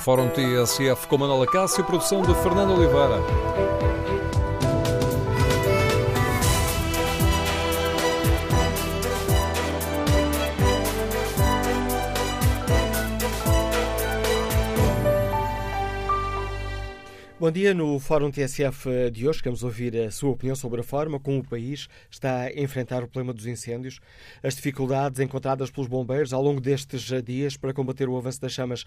Fórum TSF com Manuela Cássio, produção de Fernando Oliveira. Bom dia. No Fórum TSF de hoje queremos ouvir a sua opinião sobre a forma como o país está a enfrentar o problema dos incêndios, as dificuldades encontradas pelos bombeiros ao longo destes dias para combater o avanço das chamas.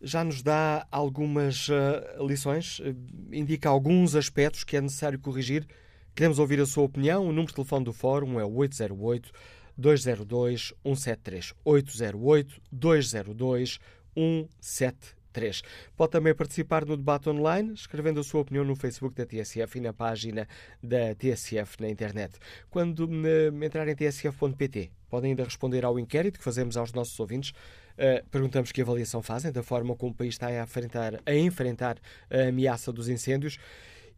Já nos dá algumas uh, lições, uh, indica alguns aspectos que é necessário corrigir. Queremos ouvir a sua opinião. O número de telefone do Fórum é o 808 202 173. 808 202 173. 3. Pode também participar no debate online, escrevendo a sua opinião no Facebook da TSF e na página da TSF na internet. Quando uh, entrar em tsf.pt, podem ainda responder ao inquérito que fazemos aos nossos ouvintes. Uh, perguntamos que avaliação fazem da forma como o país está a enfrentar, a enfrentar a ameaça dos incêndios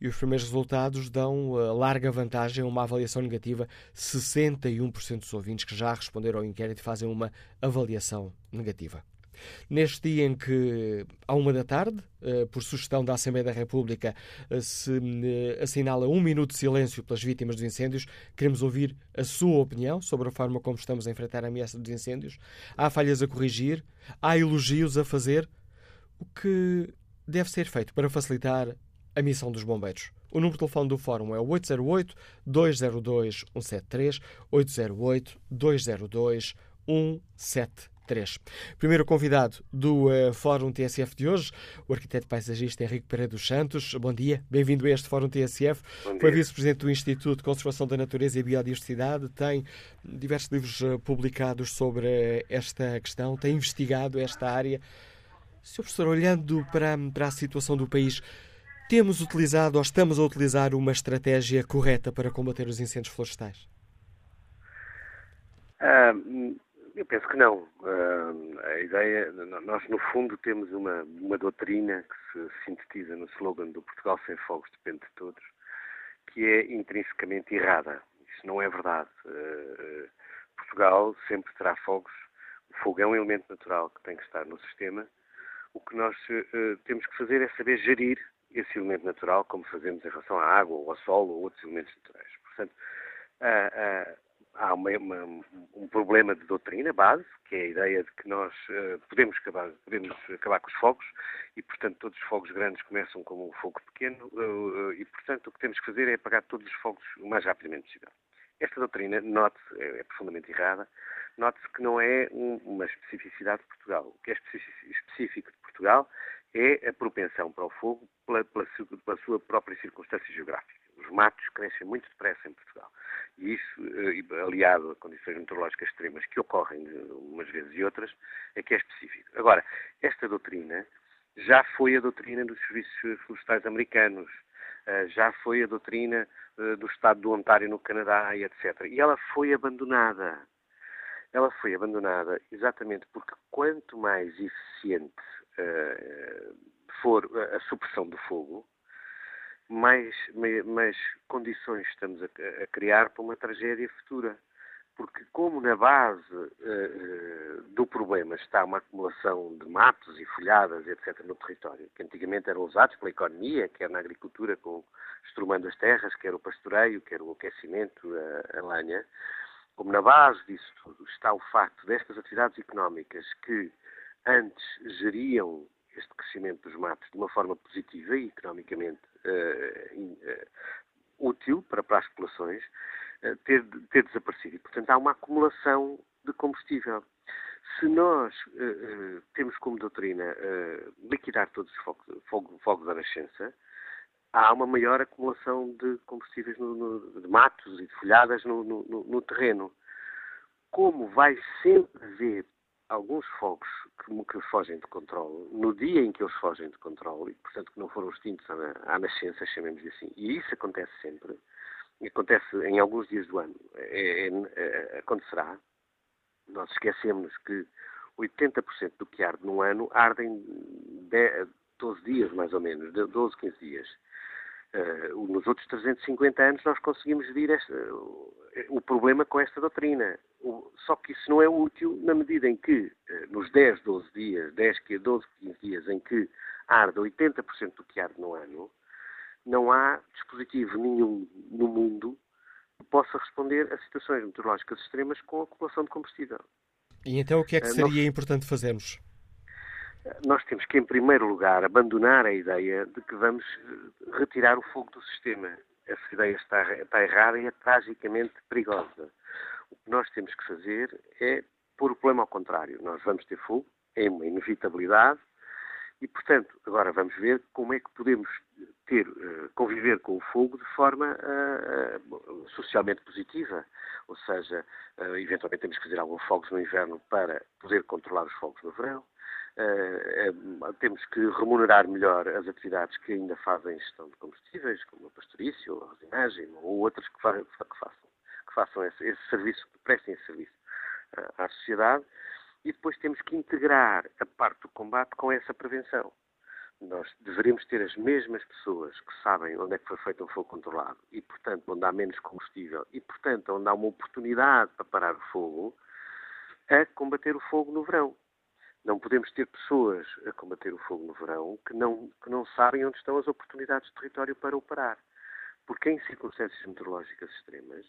e os primeiros resultados dão uh, larga vantagem a uma avaliação negativa. 61% dos ouvintes que já responderam ao inquérito fazem uma avaliação negativa. Neste dia em que, à uma da tarde, eh, por sugestão da Assembleia da República, eh, se eh, assinala um minuto de silêncio pelas vítimas dos incêndios, queremos ouvir a sua opinião sobre a forma como estamos a enfrentar a ameaça dos incêndios. Há falhas a corrigir, há elogios a fazer. O que deve ser feito para facilitar a missão dos bombeiros? O número de telefone do Fórum é o 808-202-173, 808-202-173. 3. Primeiro convidado do uh, Fórum TSF de hoje, o arquiteto paisagista Henrique Pereira dos Santos. Bom dia, bem-vindo a este Fórum TSF. Foi vice-presidente do Instituto de Conservação da Natureza e Biodiversidade, tem diversos livros uh, publicados sobre esta questão, tem investigado esta área. Sr. Professor, olhando para, para a situação do país, temos utilizado ou estamos a utilizar uma estratégia correta para combater os incêndios florestais? Uh, eu penso que não. Uh, a ideia, nós no fundo temos uma, uma doutrina que se sintetiza no slogan do Portugal sem fogos depende de todos, que é intrinsecamente errada. Isso não é verdade. Uh, Portugal sempre terá fogos. O fogo é um elemento natural que tem que estar no sistema. O que nós uh, temos que fazer é saber gerir esse elemento natural, como fazemos em relação à água, ou ao solo, ou outros elementos naturais. Portanto, há uma, uma, um problema de doutrina base, que é a ideia de que nós uh, podemos, acabar, podemos acabar com os fogos e, portanto, todos os fogos grandes começam como um fogo pequeno uh, e, portanto, o que temos que fazer é apagar todos os fogos o mais rapidamente possível. Esta doutrina, note-se, é, é, profundamente errada, note-se que não é um, uma especificidade de Portugal. O que é específico de Portugal é a propensão para o fogo pela, pela, pela sua própria circunstância geográfica. Os matos crescem muito depressa em Portugal. E isso, eh, aliado a condições meteorológicas extremas que ocorrem umas vezes e outras, é que é específico. Agora, esta doutrina já foi a doutrina dos serviços florestais americanos, eh, já foi a doutrina eh, do Estado do Ontário no Canadá e etc. E ela foi abandonada. Ela foi abandonada exatamente porque quanto mais eficiente for a supressão do fogo, mais, mais condições estamos a, a, criar para uma tragédia futura. Porque como na base uh, do problema está uma acumulação de matos e folhadas, etc., no território, que antigamente eram usados pela economia, quer na agricultura, com estrumando as terras, quer o pastoreio, quer o aquecimento, a, a lenha, como na base disso tudo está o facto destas atividades económicas que antes geriam este crescimento dos matos de uma forma positiva e economicamente útil para, para as populações, uh, ter, ter desaparecido. E, portanto, há uma acumulação de combustível. Se nós temos como doutrina liquidar todos os fogos da nascença, há uma maior acumulação de combustíveis, no, no, de matos e de folhadas no, no, terreno. Como vai sempre haver alguns fogos que, que, fogem de controle, no dia em que eles fogem de controle, e portanto que não foram extintos à, à nascença, chamemos assim, e isso acontece sempre, acontece em alguns dias do ano, é, é, é, acontecerá, nós esquecemos que 80% do que arde num ano arde em 12 dias, mais ou menos, 12, 15 dias. Uh, nos outros 350 anos nós conseguimos gerir este, uh, o problema com esta doutrina. Só que isso não é útil na medida em que, eh, nos 10, 12 dias, 10, 12, 15 dias, em que arde 80% do que arde no ano, não há dispositivo nenhum no mundo que possa responder a situações meteorológicas extremas com a acumulação de combustível. E então o que é que eh, seria nós, importante fazermos? Nós temos que, em primeiro lugar, abandonar a ideia de que vamos retirar o fogo do sistema. Essa ideia está, está errada e é tragicamente perigosa. O que nós temos que fazer é pôr o problema ao contrário. Nós vamos ter fogo, é uma inevitabilidade, e, portanto, agora vamos ver como é que podemos ter, uh, conviver com o fogo de forma uh, uh, socialmente positiva. Ou seja, eventualmente temos que fazer alguns fogos no inverno para poder controlar os fogos no verão. temos que remunerar melhor as atividades que ainda fazem gestão de combustíveis, como a pastorício, a resinagem ou outras que, fa que façam façam esse, esse serviço, que prestem esse serviço uh, à sociedade. E depois temos que integrar a parte do combate com essa prevenção. Nós deveríamos ter as mesmas pessoas que sabem onde é que foi feito um fogo controlado e, portanto, onde há menos combustível e, portanto, onde há uma oportunidade para parar o fogo, a combater o fogo no verão. Não podemos ter pessoas a combater o fogo no verão que não, que não sabem onde estão as oportunidades de território para o parar. Porque em circunstâncias meteorológicas extremas,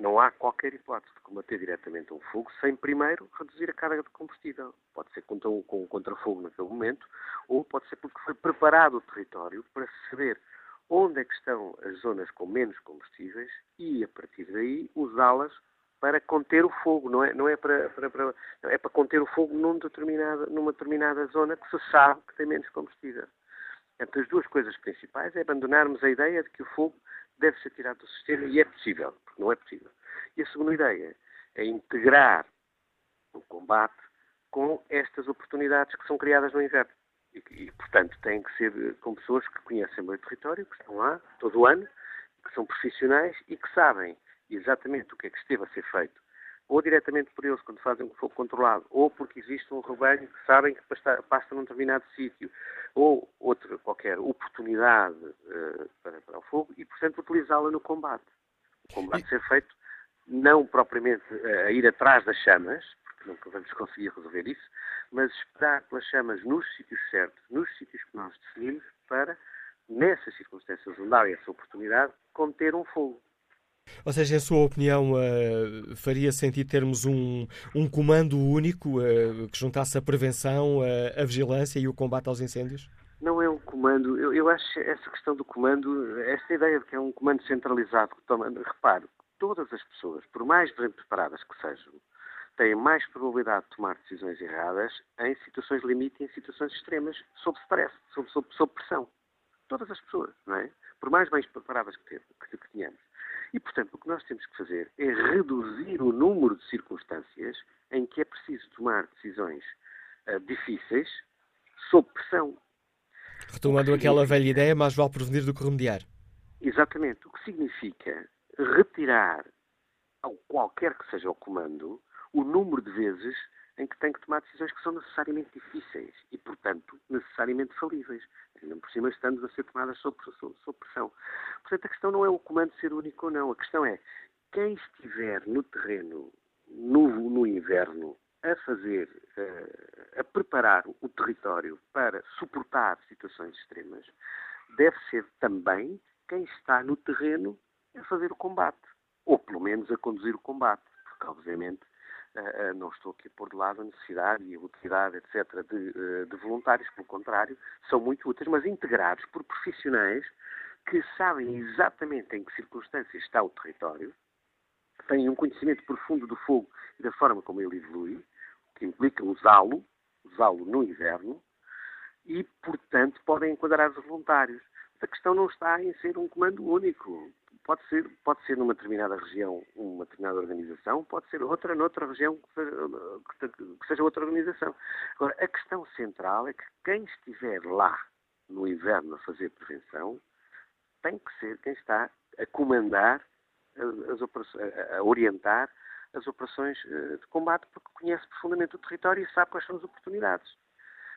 não há qualquer hipótese de combater diretamente um fogo sem primeiro reduzir a carga de combustível. Pode ser um, com um contrafogo naquele momento, ou pode ser porque foi preparado o território para saber onde é que estão as zonas com menos combustíveis e, a partir daí, usá-las para conter o fogo, não é, não é para, para, para, é para conter o fogo num determinada, numa determinada zona que se sabe que tem menos combustível. Entre as duas coisas principais é abandonarmos a ideia de que o fogo deve ser tirado do sistema e é possível, porque não é possível. E a segunda ideia é integrar o combate com estas oportunidades que são criadas no inverno. E, e, portanto, têm que ser com pessoas que conhecem bem o território, que estão lá todo o ano, que são profissionais e que sabem exatamente o que é que esteve a ser feito ou diretamente por eles quando fazem um fogo controlado, ou porque existe um rebanho que sabem que pasta, pasta num determinado sítio, ou outra qualquer oportunidade uh, para, para, o fogo, e portanto utilizá-la no combate. O combate e... ser feito não propriamente uh, a ir atrás das chamas, porque nunca vamos conseguir resolver isso, mas esperar pelas chamas nos sítios certos, nos sítios que nós definimos, para, nessas circunstâncias onde há essa oportunidade, conter um fogo. Ou seja, em sua opinião, uh, faria sentido termos um, um comando único uh, que juntasse a prevenção, a, a vigilância e o combate aos incêndios? Não é um comando. Eu, eu acho essa questão do comando, essa ideia de que é um comando centralizado que toma. Repare, todas as pessoas, por mais bem preparadas que sejam, têm mais probabilidade de tomar decisões erradas em situações limite e em situações extremas, sob stress, sob, sob, sob pressão. Todas as pessoas, não é? Por mais bem preparadas que, que, que tenhamos. E, portanto, o que nós temos que fazer é reduzir o número de circunstâncias em que é preciso tomar decisões uh, difíceis sob pressão. Retomando aquela velha ideia, mais vale prevenir do que remediar. Exatamente. O que significa retirar, ao qualquer que seja o comando, o número de vezes em que tem que tomar decisões que são necessariamente difíceis e, portanto, necessariamente falíveis ainda por cima estamos a ser tomadas sob, sob, sob pressão. Portanto, a questão não é o comando ser único ou não, a questão é quem estiver no terreno no, no inverno a fazer, uh, a preparar o território para suportar situações extremas, deve ser também quem está no terreno a fazer o combate, ou pelo menos a conduzir o combate, porque obviamente não estou aqui a pôr de lado a necessidade e a utilidade, etc., de, uh, de, voluntários, pelo contrário, são muito úteis, mas integrados por profissionais que sabem exatamente em que circunstâncias está o território, têm um conhecimento profundo do fogo e da forma como ele evolui, o que implica usá-lo, usá-lo no inverno, e, portanto, podem enquadrar os voluntários. A questão não está em ser um comando único pode ser, pode ser numa determinada região uma determinada organização, pode ser outra noutra região que seja, que seja outra organização. Agora, a questão central é que quem estiver lá no inverno a fazer prevenção tem que ser quem está a comandar, as a orientar as operações eh, de combate, porque conhece profundamente o território e sabe quais são as oportunidades.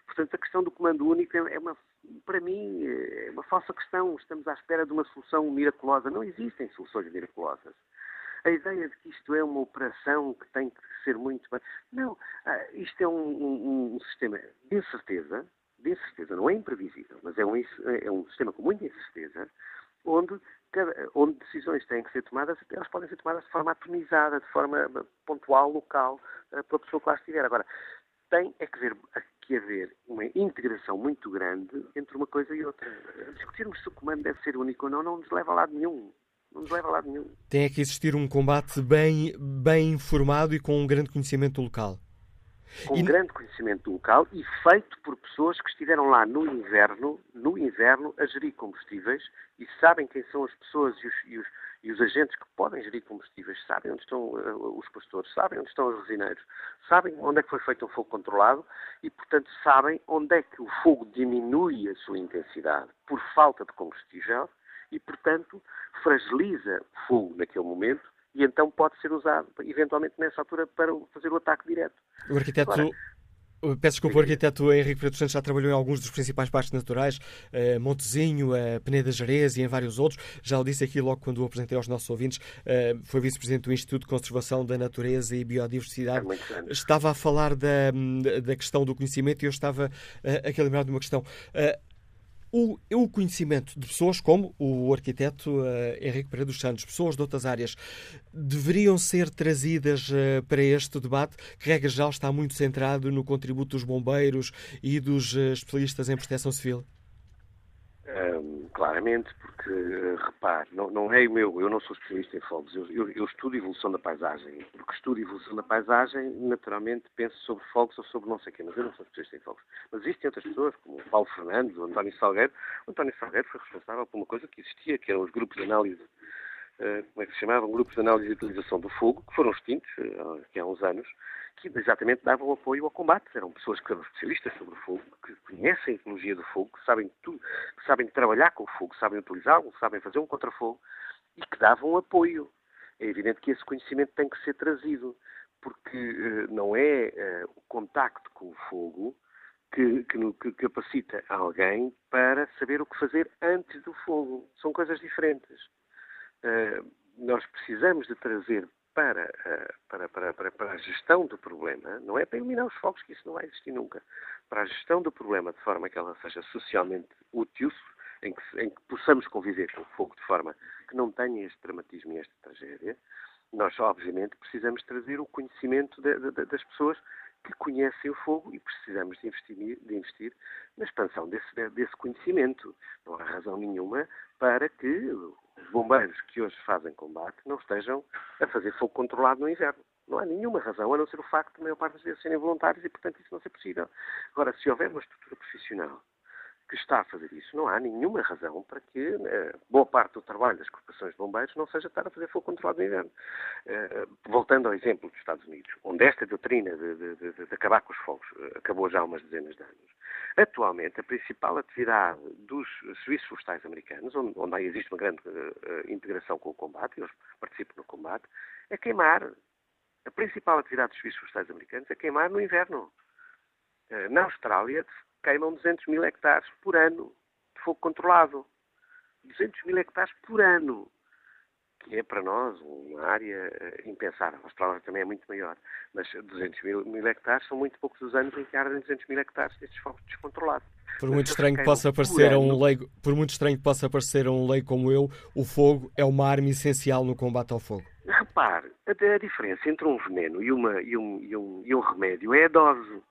Portanto, a questão do comando único é uma, para mim, é uma falsa questão. Estamos à espera de uma solução miraculosa. Não existem soluções miraculosas. a ideia de que isto é uma operação que tem que ser muito. Não, ah, isto é um, um, um sistema de incerteza, de incerteza, não é imprevisível, mas é um, é um sistema com muita incerteza, onde, cada, onde decisões têm que ser tomadas, elas podem ser tomadas de forma atomizada, de forma pontual, local, pela pessoa que lá estiver. Agora, tem é que, ver, que haver uma integração muito grande entre uma coisa e outra. Discutirmos se o comando deve ser único ou não não nos leva a lado nenhum. Não nos leva a lado nenhum. Tem que existir um combate bem, bem informado e com um grande conhecimento local. Com um grande conhecimento local e feito por pessoas que estiveram lá no inverno, no inverno, a gerir combustíveis e sabem quem são as pessoas e os, e os, e os agentes que podem gerir combustíveis, sabem onde estão uh, os pastores, sabem onde estão os resineiros, sabem onde é que foi feito um fogo controlado e, portanto, sabem onde é que o fogo diminui a sua intensidade por falta de combustível e, portanto, fragiliza o fogo naquele momento e então pode ser usado, eventualmente, nessa altura, para fazer o ataque direto. O arquiteto. Agora, Peço desculpa, o arquiteto Henrique Preto Santos já trabalhou em alguns dos principais parques naturais, eh, Montezinho, eh, Peneda Jerez e em vários outros. Já o disse aqui logo quando o apresentei aos nossos ouvintes. Eh, foi vice-presidente do Instituto de Conservação da Natureza e Biodiversidade. É estava a falar da, da questão do conhecimento e eu estava aqui a lembrar de uma questão o, o conhecimento de pessoas como o arquiteto uh, Henrique Pereira dos Santos, pessoas de outras áreas, deveriam ser trazidas uh, para este debate, que, regra geral, está muito centrado no contributo dos bombeiros e dos uh, especialistas em proteção civil? Um, claramente, porque, uh, repare, não, não, é o meu, eu não sou especialista em fogos, eu, eu, eu, estudo evolução da paisagem. Porque estudo evolução da paisagem, naturalmente penso sobre fogos ou sobre não sei o quê, mas eu não sou especialista em fogos. Mas existem outras pessoas, como o Paulo Fernandes, o António Salgueiro. O António Salgueiro foi responsável por uma coisa que existia, que eram os grupos de análise, uh, como é que se chamavam? Grupos de análise e utilização do fogo, que foram extintos uh, há uns anos, que exatamente davam apoio ao combate. Eram pessoas que eram especialistas sobre o fogo, que conhecem a tecnologia do fogo, que sabem tudo, que sabem trabalhar com o fogo, sabem utilizá-lo, sabem fazer um contrafogo e que davam apoio. É evidente que esse conhecimento tem que ser trazido, porque uh, não é uh, o contacto com o fogo que, que, que, capacita alguém para saber o que fazer antes do fogo. São coisas diferentes. Uh, nós precisamos de trazer para, eh, para, para, para, para a gestão do problema, não é para eliminar os fogos, que isso não vai existir nunca, para a gestão do problema de forma que ela seja socialmente útil, em que, em que possamos conviver com o fogo de forma que não tenha este dramatismo e esta tragédia, nós, obviamente, precisamos trazer o conhecimento de, de, das pessoas que conhecem o fogo e precisamos de investir, de investir na expansão desse, desse conhecimento. Não há razão nenhuma para que os bombeiros que hoje fazem combate não estejam a fazer fogo controlado no inverno. Não há nenhuma razão, a não ser o facto de a maior parte das vezes serem voluntários e, portanto, isso não ser possível. Agora, se houver uma estrutura profissional que está a fazer isso, não há nenhuma razão para que eh, boa parte do trabalho das corporações de bombeiros não seja estar a fazer fogo controlado no inverno. Eh, voltando ao exemplo dos Estados Unidos, onde esta doutrina de, de, de, de acabar com os fogos eh, acabou já há umas dezenas de anos, atualmente a principal atividade dos serviços florestais americanos, onde, onde existe uma grande uh, integração com o combate, eles participam no combate, é queimar. A principal atividade dos serviços florestais americanos é queimar no inverno. Uh, na Austrália, queimam 200 mil hectares por ano de fogo controlado. 200 mil hectares por ano. Que é para nós uma área eh, impensável. A Austrália também é muito maior. Mas 200 mil, mil hectares são muito poucos os anos em que ardem 200 mil hectares destes fogos descontrolados. Por muito estranho que possa parecer a um leigo, por muito estranho que possa parecer a um leigo como eu, o fogo é uma arma essencial no combate ao fogo. Repare, a, a diferença entre um veneno e, uma, e, um, e, um, e um remédio é a dose.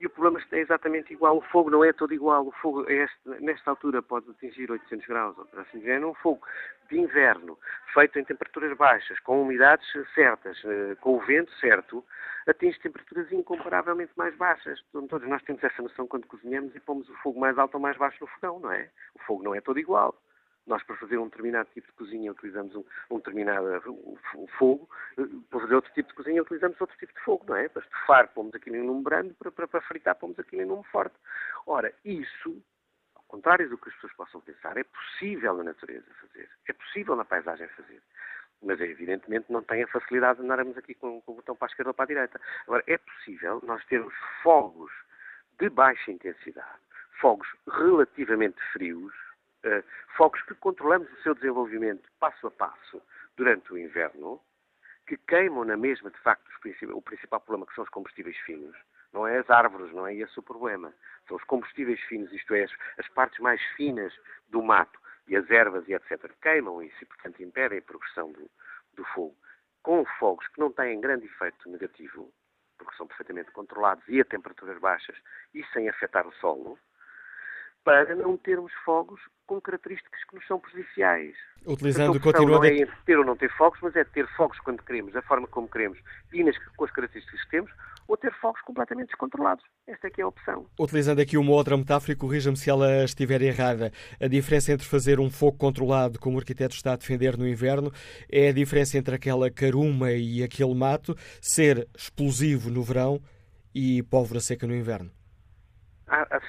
E o problema é exatamente igual. O fogo não é todo igual. O fogo, é este, nesta altura, pode atingir 800 graus, ou assim dizer. É um fogo de inverno, feito em temperaturas baixas, com umidades certas, eh, com o vento certo, atinge temperaturas incomparavelmente mais baixas. Todos nós temos essa noção quando cozinhamos e pomos o fogo mais alto ou mais baixo no fogão, não é? O fogo não é todo igual. Nós, para fazer um determinado tipo de cozinha, utilizamos um, um determinado fogo, eh, para fazer outro tipo de cozinha, utilizamos outro tipo de fogo, não é? Para estufar, pomos aquilo em lume brando, para, para, para fritar, pomos aquilo em lume forte. Ora, isso, ao contrário do que as pessoas possam pensar, é possível na natureza fazer, é possível na paisagem fazer. Mas, evidentemente, não tem a facilidade de andarmos aqui com, com o botão para a esquerda ou para a direita. Agora, é possível nós termos fogos de baixa intensidade, fogos relativamente frios, uh, fogos que controlamos o seu desenvolvimento passo a passo durante o inverno, que queimam na mesma, de facto, o principal problema que são os combustíveis finos. Não é as árvores, não é esse o problema. São os combustíveis finos, isto é, as partes mais finas do mato e as ervas e etc. queimam isso e, portanto, impedem a progressão do, do fogo. Com fogos que não têm grande efeito negativo, porque são perfeitamente controlados e a temperaturas baixas e sem afetar o solo, para não termos fogos com características que nos são prejudiciais. Utilizando o continua não é ter ou não ter fogos, mas é ter fogos quando queremos, da forma como queremos e nas, com as características que temos, ou ter fogos completamente descontrolados. Esta é que é a opção. Utilizando aqui uma outra metáfora, corrija-me se ela estiver errada. A diferença entre fazer um fogo controlado, como o arquiteto está a defender no inverno, é a diferença entre aquela caruma e aquele mato ser explosivo no verão e pólvora seca no inverno. Ah, ah,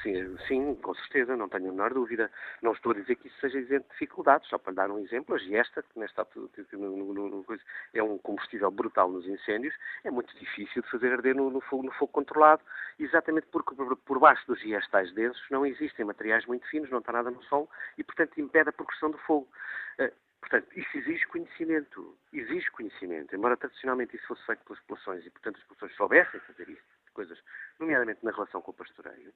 sim, com certeza, não tenho a menor dúvida. Não estou a dizer que isso seja isento de dificuldades, só para dar um exemplo, a giesta, que nesta no, é um combustível brutal nos incêndios, é muito difícil de fazer arder no, fogo, fogo controlado, exatamente porque por, por baixo dos giestais densos não existem materiais muito finos, não está nada no solo e, portanto, impede a progressão do fogo. Uh, Portanto, isso exige conhecimento. Exige conhecimento. Embora tradicionalmente isso fosse feito pelas populações e, portanto, as populações soubessem fazer isso, coisas, nomeadamente na relação com o pastoreio,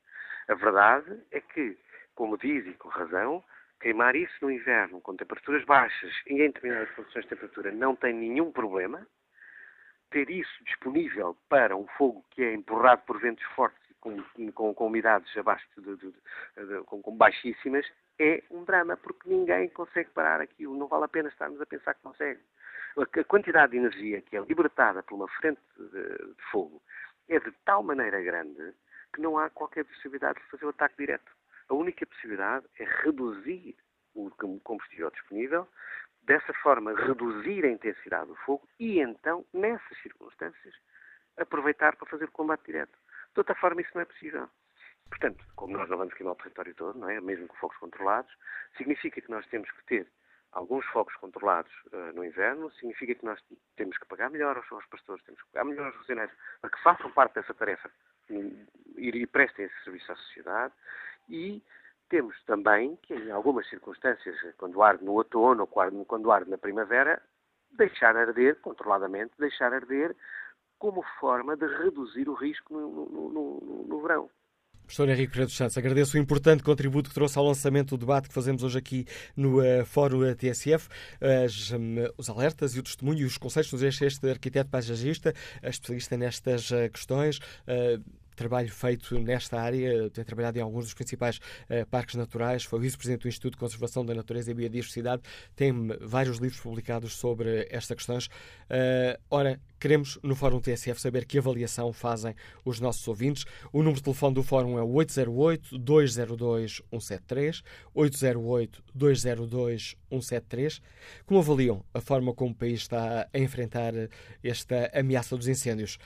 a verdade é que, como diz e com razão, queimar isso no inverno com temperaturas baixas e em determinadas condições de temperatura não tem nenhum problema. Ter isso disponível para um fogo que é empurrado por ventos fortes e com, com, com umidades abaixo de, de, de, com, com baixíssimas é um drama, porque ninguém consegue parar aquilo. Não vale a pena estarmos a pensar que consegue. A quantidade de energia que é libertada por uma frente de, de fogo é de tal maneira grande que não há qualquer possibilidade de fazer o ataque direto. A única possibilidade é reduzir o combustível disponível, dessa forma reduzir a intensidade do fogo e então, nessas circunstâncias, aproveitar para fazer o combate direto. De outra forma, isso não é possível. Portanto, como nós não vamos queimar o território todo, não é? mesmo com fogos controlados, significa que nós temos que ter alguns fogos controlados uh, no inverno, significa que nós temos que pagar melhor aos, aos pastores, temos que pagar melhor aos rocineiros, para que façam parte dessa tarefa e, e prestem esse serviço à sociedade. E temos também que, em algumas circunstâncias, quando arde no outono ou quando, quando arde na primavera, deixar arder, controladamente, deixar arder como forma de reduzir o risco no, no, no, no verão. Professor Henrique Pereira dos Santos, agradeço o importante contributo que trouxe ao lançamento do debate que fazemos hoje aqui no uh, Fórum TSF, as, um, os alertas e o testemunho e os conselhos que nos deixa este arquiteto paisagista, especialista nestas uh, questões. Uh, trabalho feito nesta área, tem trabalhado em alguns dos principais uh, parques naturais, foi vice-presidente do Instituto de Conservação da Natureza e Biodiversidade, tem vários livros publicados sobre estas questões. Uh, ora, queremos no Fórum TSF saber que avaliação fazem os nossos ouvintes. O número de telefone do Fórum é 808-202-173, 808-202-173. Como avaliam a forma como o país está a enfrentar esta ameaça dos incêndios?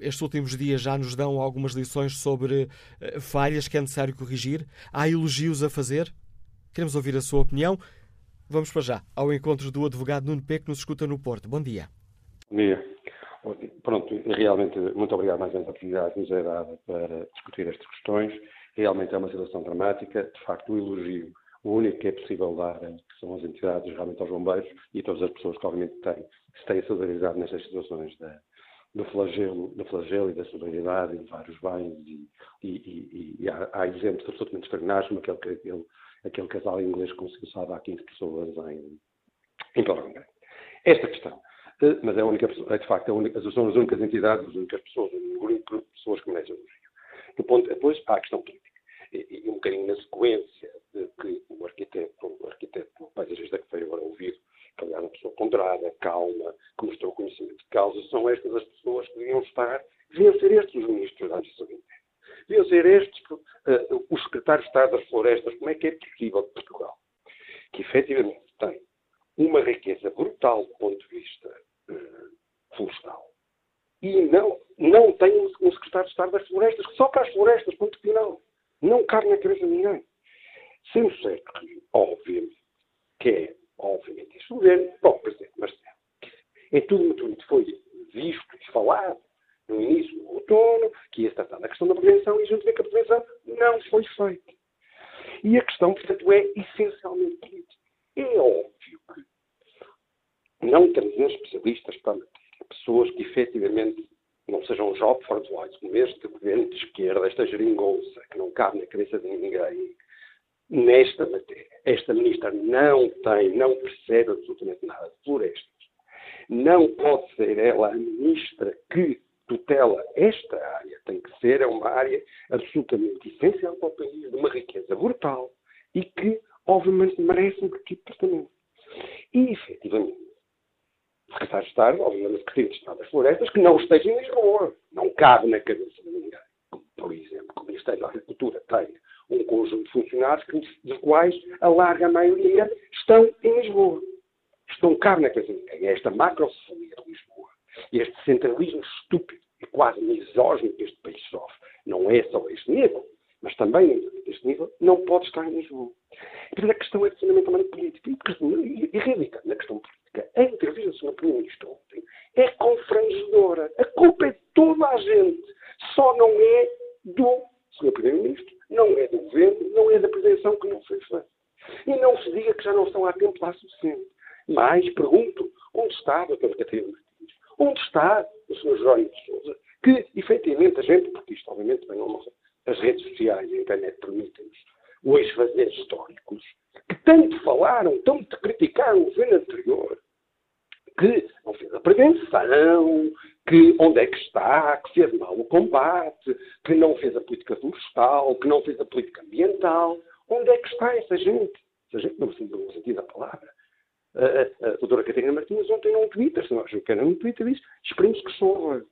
Estes últimos dias já nos dão algumas lições sobre eh, falhas que é necessário corrigir? Há elogios a fazer? Queremos ouvir a sua opinião. Vamos para já ao encontro do advogado Nuno P, que nos escuta no Porto. Bom dia. Bom dia. Pronto, realmente, muito obrigado mais uma oportunidade que nos é dada para discutir estas questões. Realmente é uma situação dramática. De facto, o elogio, o único que é possível dar, que são as entidades, realmente aos bombeiros e todas as pessoas que, obviamente, têm, se têm solidarizado nestas situações da, do flagelo, do flagelo e da solidariedade e de vários bens e, e, e, e há, há, exemplos absolutamente extraordinários como aquele, aquele, aquele casal inglês que conseguiu salvar 15 pessoas em, em Grande. Esta questão, eh, mas é a única é de facto, única, são as únicas entidades, as únicas pessoas, único grupo de pessoas que merece o Rio. Ponto, depois há a questão política. E, um bocadinho na sequência de que o arquiteto, o arquiteto paisagista que foi agora ouvido, que é uma pessoa ponderada, calma, que mostrou conhecimento de causa, são estas as pessoas que deviam estar, deviam ser estes os ministros da Administração Deviam ser estes uh, os secretários de Estado das Florestas. Como é que é possível que Portugal, que efetivamente tem uma riqueza brutal do ponto de vista uh, florestal, e não, não tem um, secretário de Estado das Florestas, só para as florestas, ponto final. Não cabe na cabeça de ninguém. Sendo certo que, obviamente, que é obviamente, este governo, para o Presidente Marcelo. É tudo muito bonito. Foi visto e falado no início do outono, que ia tratar da questão da prevenção, e gente vê que a prevenção não foi feita. E a questão, portanto, é essencialmente política. É óbvio que não temos especialistas para a matéria. pessoas que efetivamente não sejam job for whites, como este governo de esquerda, esta geringonça, que não cabe na cabeça de ninguém, nesta matéria. Esta ministra não tem, não percebe absolutamente nada de florestas. Não pode ser ela a ministra que tutela esta área. Tem que ser, é uma área absolutamente essencial para o país, de uma riqueza brutal e que, obviamente, merece um tipo de tratamento. E, efetivamente, secretário de Estado, obviamente, tem de Estado das Florestas, que não esteja em Lisboa. Não cabe na cabeça de ninguém. Por exemplo, que o Ministério da Agricultura tem um conjunto de funcionários que, dos quais a larga maioria estão em Lisboa. Estão cabe na. É esta macrocefalia de Lisboa, este centralismo estúpido e quase misógino que este país sofre, não é só este nível, mas também este nível, não pode estar em Lisboa. Portanto, a questão é fundamentalmente política. E, e radica na questão política. A entrevista do Sr. Primeiro-Ministro ontem é confrangedora. A culpa é de toda a gente. Só não é do Sr. Primeiro-Ministro, não é do Governo, não é da prevenção que não foi feita. E não se diga que já não estão a tempo lá suficiente. Mas, pergunto, onde está a doutora Catarina Martins? Onde está o Sr. Jerónimo de Souza? Que, efetivamente, a gente, porque isto, obviamente, bem ou mal, as redes sociais e a internet permitem-nos hoje fazer históricos, que tanto falaram, tanto criticaram o governo anterior, que não fez a prevenção, que onde é que está, que fez mal o combate, que não fez a política florestal, que não fez a política ambiental. Onde é que está essa gente? Essa gente, não no sentido da palavra. A, a, a doutora Catarina Martins ontem num Twitter, se não acham que era num Twitter, disse: esperemos que chova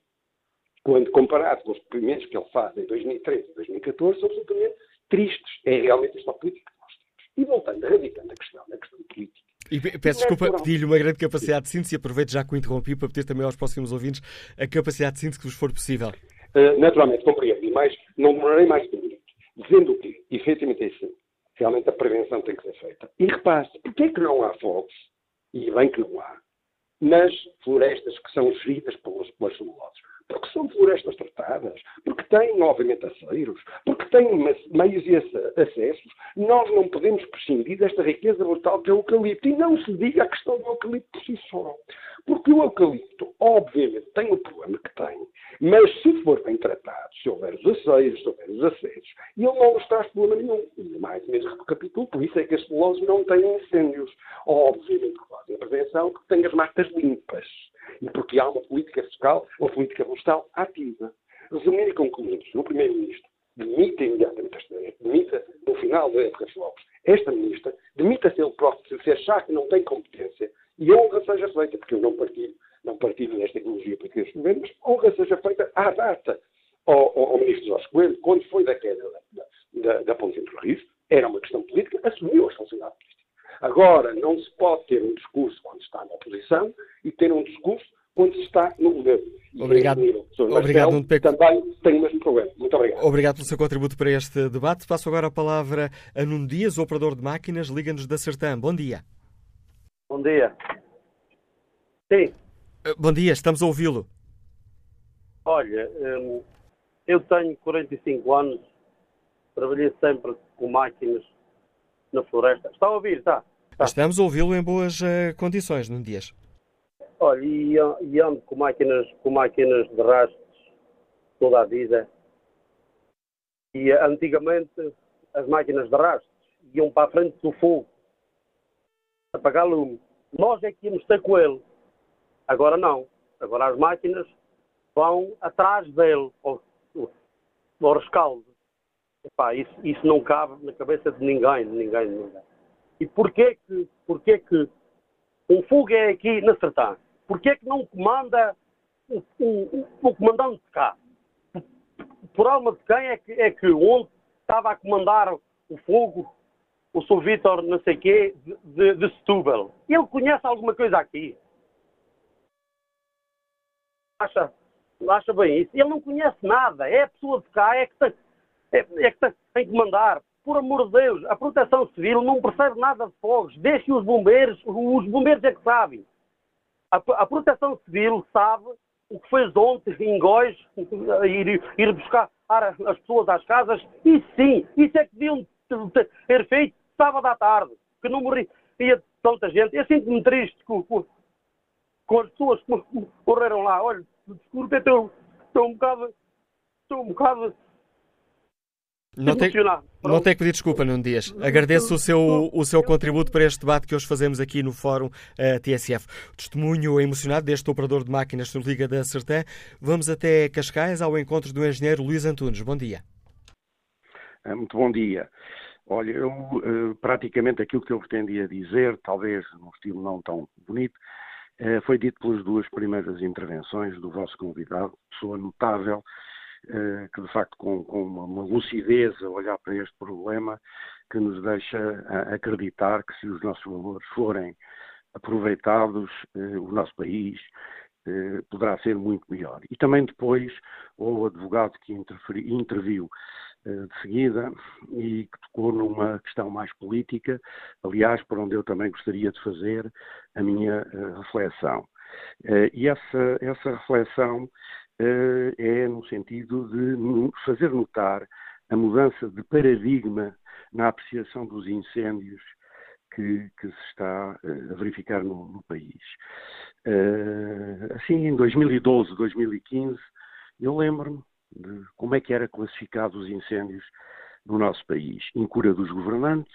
quando comparado com os depoimentos que ele faz em 2013 e 2014, são absolutamente tristes. É realmente esta política que nós temos. E voltando, radicando a questão, na questão política. E peço desculpa, pedi-lhe uma grande capacidade de síntese e aproveito já que o interrompi para pedir também aos próximos ouvintes a capacidade de síntese que vos for possível. Uh, naturalmente, compreendo, e mais, não demorarei mais que um minuto. Dizendo que, efetivamente é assim, realmente a prevenção tem que ser feita. E repare-se, porquê é que não há fogos, e bem que não há, nas florestas que são geridas pelas, pelas celuloses? Porque são florestas tratadas, porque têm, obviamente, aceiros, porque têm meios e acessos. Nós não podemos prescindir desta riqueza brutal que é o eucalipto. E não se diga a questão do eucalipto por si só. Porque o eucalipto, obviamente, tem o problema que tem, mas se for bem tratado, se houver os aceiros, se houver os acessos, ele não nos traz problema nenhum. E mais menos recapitulo, por isso é que as celuloses não têm incêndios. Obviamente que fazem prevenção que têm as matas limpas e porque há uma política fiscal, uma política florestal ativa. Resumindo e concluindo, o Primeiro-Ministro demita imediatamente esta ministra, demita no final da época de Lopes esta ministra, demita-se ele próprio se achar que não tem competência e honra seja feita, porque eu não partilho, não partilho nesta ideologia política governo, mas honra seja feita à data ao, ao, ao ministro Jorge Coelho, quando foi da queda da, da, da Ponte entre o Rio, era uma questão política, assumiu a responsabilidade política. Agora, não se pode ter um discurso quando está na oposição e ter um discurso quando se está no governo. Obrigado. Obrigado, Nuno Peco. Também tem o mesmo problema. Muito obrigado. Obrigado pelo seu contributo para este debate. Passo agora a palavra a Nuno Dias, operador de máquinas, liga-nos da Sertã. Bom dia. Bom dia. Sim. Eh, bom dia, estamos a ouvi-lo. Olha, hum, eu tenho 45 anos, trabalhei sempre com máquinas na floresta. Está a ouvir, está? está. Estamos a ouvi-lo em boas uh, condições, num dias. Olha, e, e ando com máquinas, com máquinas de rastros toda a vida. E antigamente as máquinas de rastros iam para a frente do fogo, apagar lume. Nós é que íamos ter com ele. Agora não. Agora as máquinas vão atrás dele, ao, ao rescaldo. Epá, isso, isso não cabe na cabeça de ninguém, de ninguém, de ninguém. E porquê que, porquê que um fogo é aqui na Sertã? Porquê que não comanda o, o, o comandante de cá? Por alma de quem é que, é que onde estava a comandar o fogo o Sr. Vítor, não sei quê, de, de, de Setúbal? Ele conhece alguma coisa aqui? Acha, acha bem isso? Ele não conhece nada. É a pessoa de cá, é que tem, é, é que tem que mandar. Por amor de Deus, a proteção civil não percebe nada de fogos. Deixe os bombeiros, os bombeiros é que sabem. A, a proteção civil sabe o que fez ontem em Góis, ir, ir buscar as pessoas às casas. E sim, isso é que deviam ter feito sábado à tarde, que não morria tanta gente. Eu sinto-me triste com, com, com as pessoas que correram lá. Olha, desculpe, estou um bocado. Estou um bocado. Não tem, não tem que pedir desculpa, Nuno Dias. Agradeço o seu, o seu contributo para este debate que hoje fazemos aqui no Fórum uh, eh, TSF. Testemunho emocionado deste operador de máquinas no Liga da Sertã. Vamos até Cascais ao encontro do engenheiro Luís Antunes. Bom dia. É, muito bom dia. Olha, eu uh, praticamente aquilo que eu pretendia dizer, talvez num estilo não tão bonito, uh, foi dito pelas duas primeiras intervenções do vosso convidado, pessoa notável, que de facto com, com uma, lucidez a olhar para este problema que nos deixa acreditar que se os nossos valores forem aproveitados, o nosso país poderá ser muito melhor. E também depois o advogado que interviu eh, de seguida e que tocou numa questão mais política, aliás, por onde eu também gostaria de fazer a minha reflexão. E essa, essa reflexão é no sentido de fazer notar a mudança de paradigma na apreciação dos incêndios que, que se está a verificar no, no país. assim, em 2012, 2015, eu lembro-me de como é que era classificado os incêndios no nosso país. Incura dos governantes,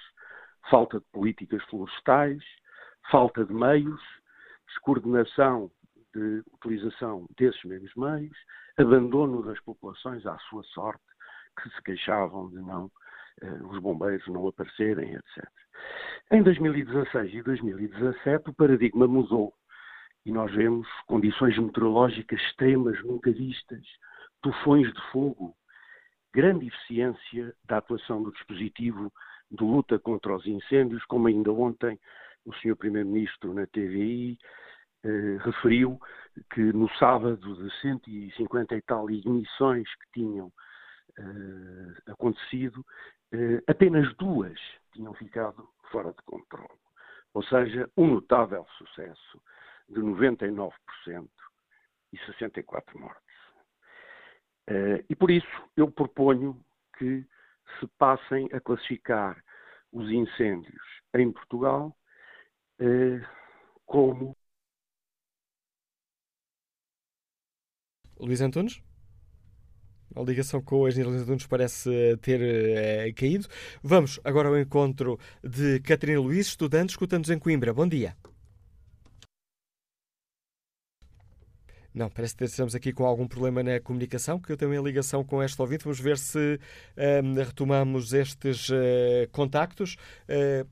falta de políticas florestais, falta de meios, descoordenação de utilização desses mesmos meios, abandono das populações à sua sorte, que se queixavam de não eh, os bombeiros não aparecerem, etc. Em 2016 e 2017 o paradigma mudou e nós vemos condições meteorológicas extremas nunca vistas, tufões de fogo, grande eficiência da atuação do dispositivo de luta contra os incêndios, como ainda ontem o Sr. Primeiro-Ministro na TVI eh, referiu que no sábado de 150 e tal ignições que tinham eh, acontecido, eh, apenas duas tinham ficado fora de controle. Ou seja, um notável sucesso de 99% e 64 mortes. E por isso eu proponho que se passem a classificar os incêndios em Portugal como. Luís Antunes? A ligação com o engenheiro Luís Antunes parece ter uh, caído. Vamos agora ao encontro de Catarina Luís, estudante, escutando-nos em Coimbra. Bom dia. Não, parece que estamos aqui com algum problema na comunicação, que eu tenho em ligação com este ouvinte. Vamos ver se um, retomamos estes uh, contactos. Uh,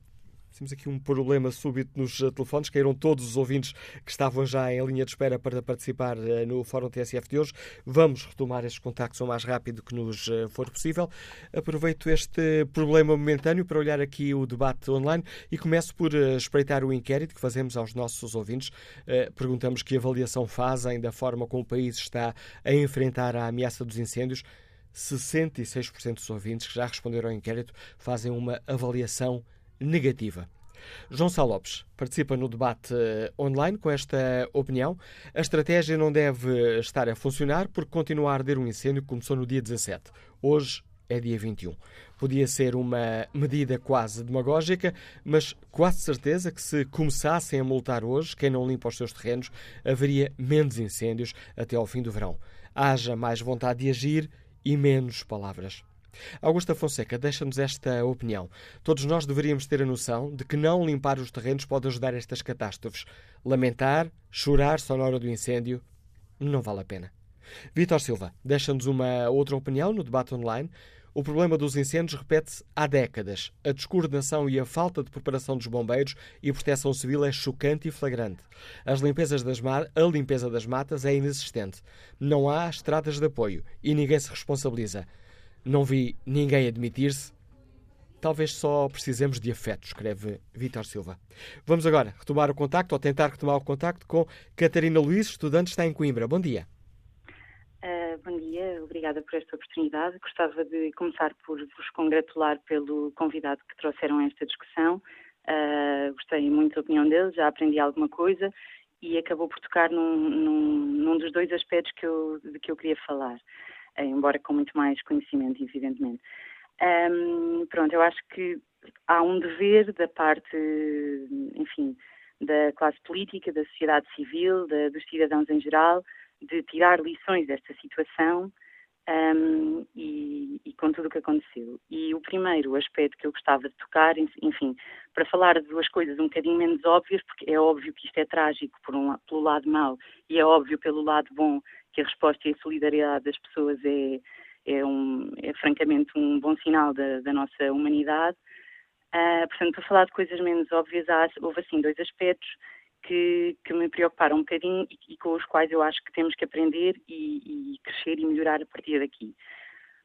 temos aqui um problema súbito nos eh, telefones. Caíram todos os ouvintes que estavam já em linha de espera para participar eh, no Fórum TSF de hoje. Vamos retomar estes contactos o mais rápido que nos eh, for possível. Aproveito este problema momentâneo para olhar aqui o debate online e começo por espreitar o inquérito que fazemos aos nossos ouvintes. Perguntamos que avaliação fazem da forma como o país está a enfrentar a ameaça dos incêndios. 66% dos ouvintes que já responderam ao inquérito fazem uma avaliação negativa. João Sá Lopes participa no debate eh, online com esta opinião. A estratégia não deve estar a funcionar porque continua a arder um incêndio que começou no dia 17. Hoje é dia 21. Podia ser uma medida quase demagógica, mas quase certeza que se começassem a multar hoje quem não limpa os seus terrenos, haveria menos incêndios até ao fim do verão. Haja mais vontade de agir e menos palavras. Augusta Fonseca deixa-nos esta opinião. Todos nós deveríamos ter a noção de que não limpar os terrenos pode ajudar estas catástrofes. Lamentar, chorar só na hora do incêndio, não vale a pena. Vítor Silva deixa-nos uma outra opinião no debate online. O problema dos incêndios repete-se há décadas. A descoordenação e a falta de preparação dos bombeiros e proteção civil é chocante e flagrante. As limpezas das a limpeza das matas é inexistente. Não há estradas de apoio e ninguém se responsabiliza. Não vi ninguém admitir-se. Talvez só precisemos de afeto, escreve Vítor Silva. Vamos agora retomar o contacto, ou tentar retomar o contacto com Catarina Luiz, estudante está em Coimbra. Bom dia. Uh, bom dia, obrigada por esta oportunidade. Gostava de começar por vos congratular pelo convidado que trouxeram a esta discussão. Uh, gostei muito da opinião dele, já aprendi alguma coisa e acabou por tocar num, num, num dos dois aspectos que eu, de que eu queria falar. Eh, embora com muito mais conhecimento, evidentemente. Um, pronto, eu acho que há um dever da parte, enfim, da classe política, da sociedade civil, de, dos cidadãos em geral, de tirar lições desta situação um, e, e, com tudo o que aconteceu. E o primeiro aspecto que eu gostava de tocar, enfim, para falar de duas coisas um bocadinho menos óbvias, porque é óbvio que isto é trágico por um, pelo lado mau e é óbvio pelo lado bom que a resposta e a solidariedade das pessoas é, é, um, é francamente um bom sinal da, da nossa humanidade. Uh, portanto, para falar de coisas menos óbvias, há, houve assim dois aspectos que, que, me preocuparam um bocadinho e, e, com os quais eu acho que temos que aprender e, e crescer e melhorar a partir daqui.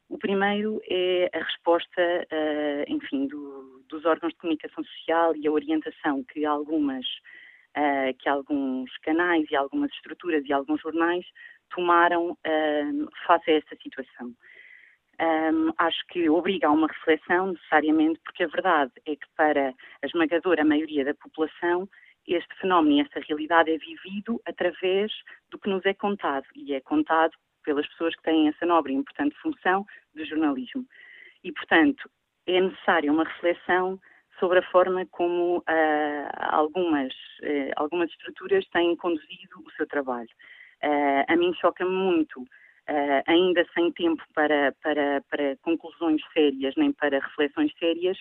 O primeiro é a resposta, uh, enfim, do, dos órgãos de comunicação social e a orientação que algumas, uh, que alguns canais e algumas estruturas e alguns jornais tomaram uh, face a esta situação. Um, acho que obriga a uma reflexão necessariamente, porque a verdade é que para a esmagadora maioria da população este fenómeno e esta realidade é vivido através do que nos é contado e é contado pelas pessoas que têm essa nobre e importante função do jornalismo. E, portanto, é necessária uma reflexão sobre a forma como uh, algumas, uh, algumas estruturas têm conduzido o seu trabalho. Uh, a mim choca-me muito, ainda sem tempo para, para, para conclusões sérias nem para reflexões sérias,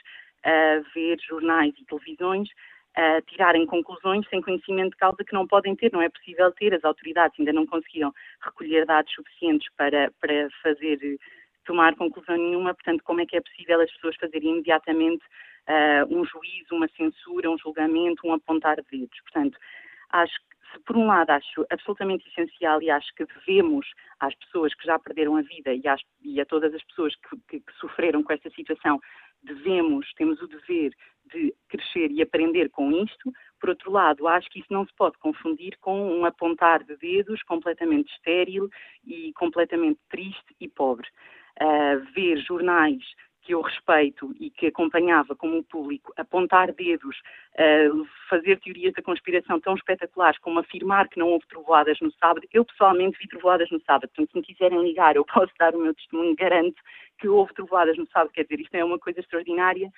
ver jornais e televisões a tirarem conclusões sem conhecimento de causa que não podem ter, não é possível ter. As autoridades ainda não conseguiram recolher dados suficientes para, para fazer tomar conclusão nenhuma, portanto, como é que é possível as pessoas fazerem imediatamente uh, um juízo, uma censura, um julgamento, um apontar de dedos? Portanto, acho que se por um lado acho absolutamente essencial e acho que devemos às pessoas que já perderam a vida e, às, e a todas as pessoas que, que, que, sofreram com esta situação, devemos, temos o dever de crescer e aprender com isto. Por outro lado, acho que isso não se pode confundir com um apontar de dedos completamente estéril e completamente triste e pobre. Uh, ver jornais que eu respeito e que acompanhava como público apontar dedos, uh, fazer teorias da conspiração tão espetaculares como afirmar que não houve trovoadas no sábado. Eu pessoalmente vi trovoadas no sábado, portanto, se me quiserem ligar, eu posso dar o meu testemunho, garanto que houve trovoadas no sábado, quer dizer, isto é uma coisa extraordinária,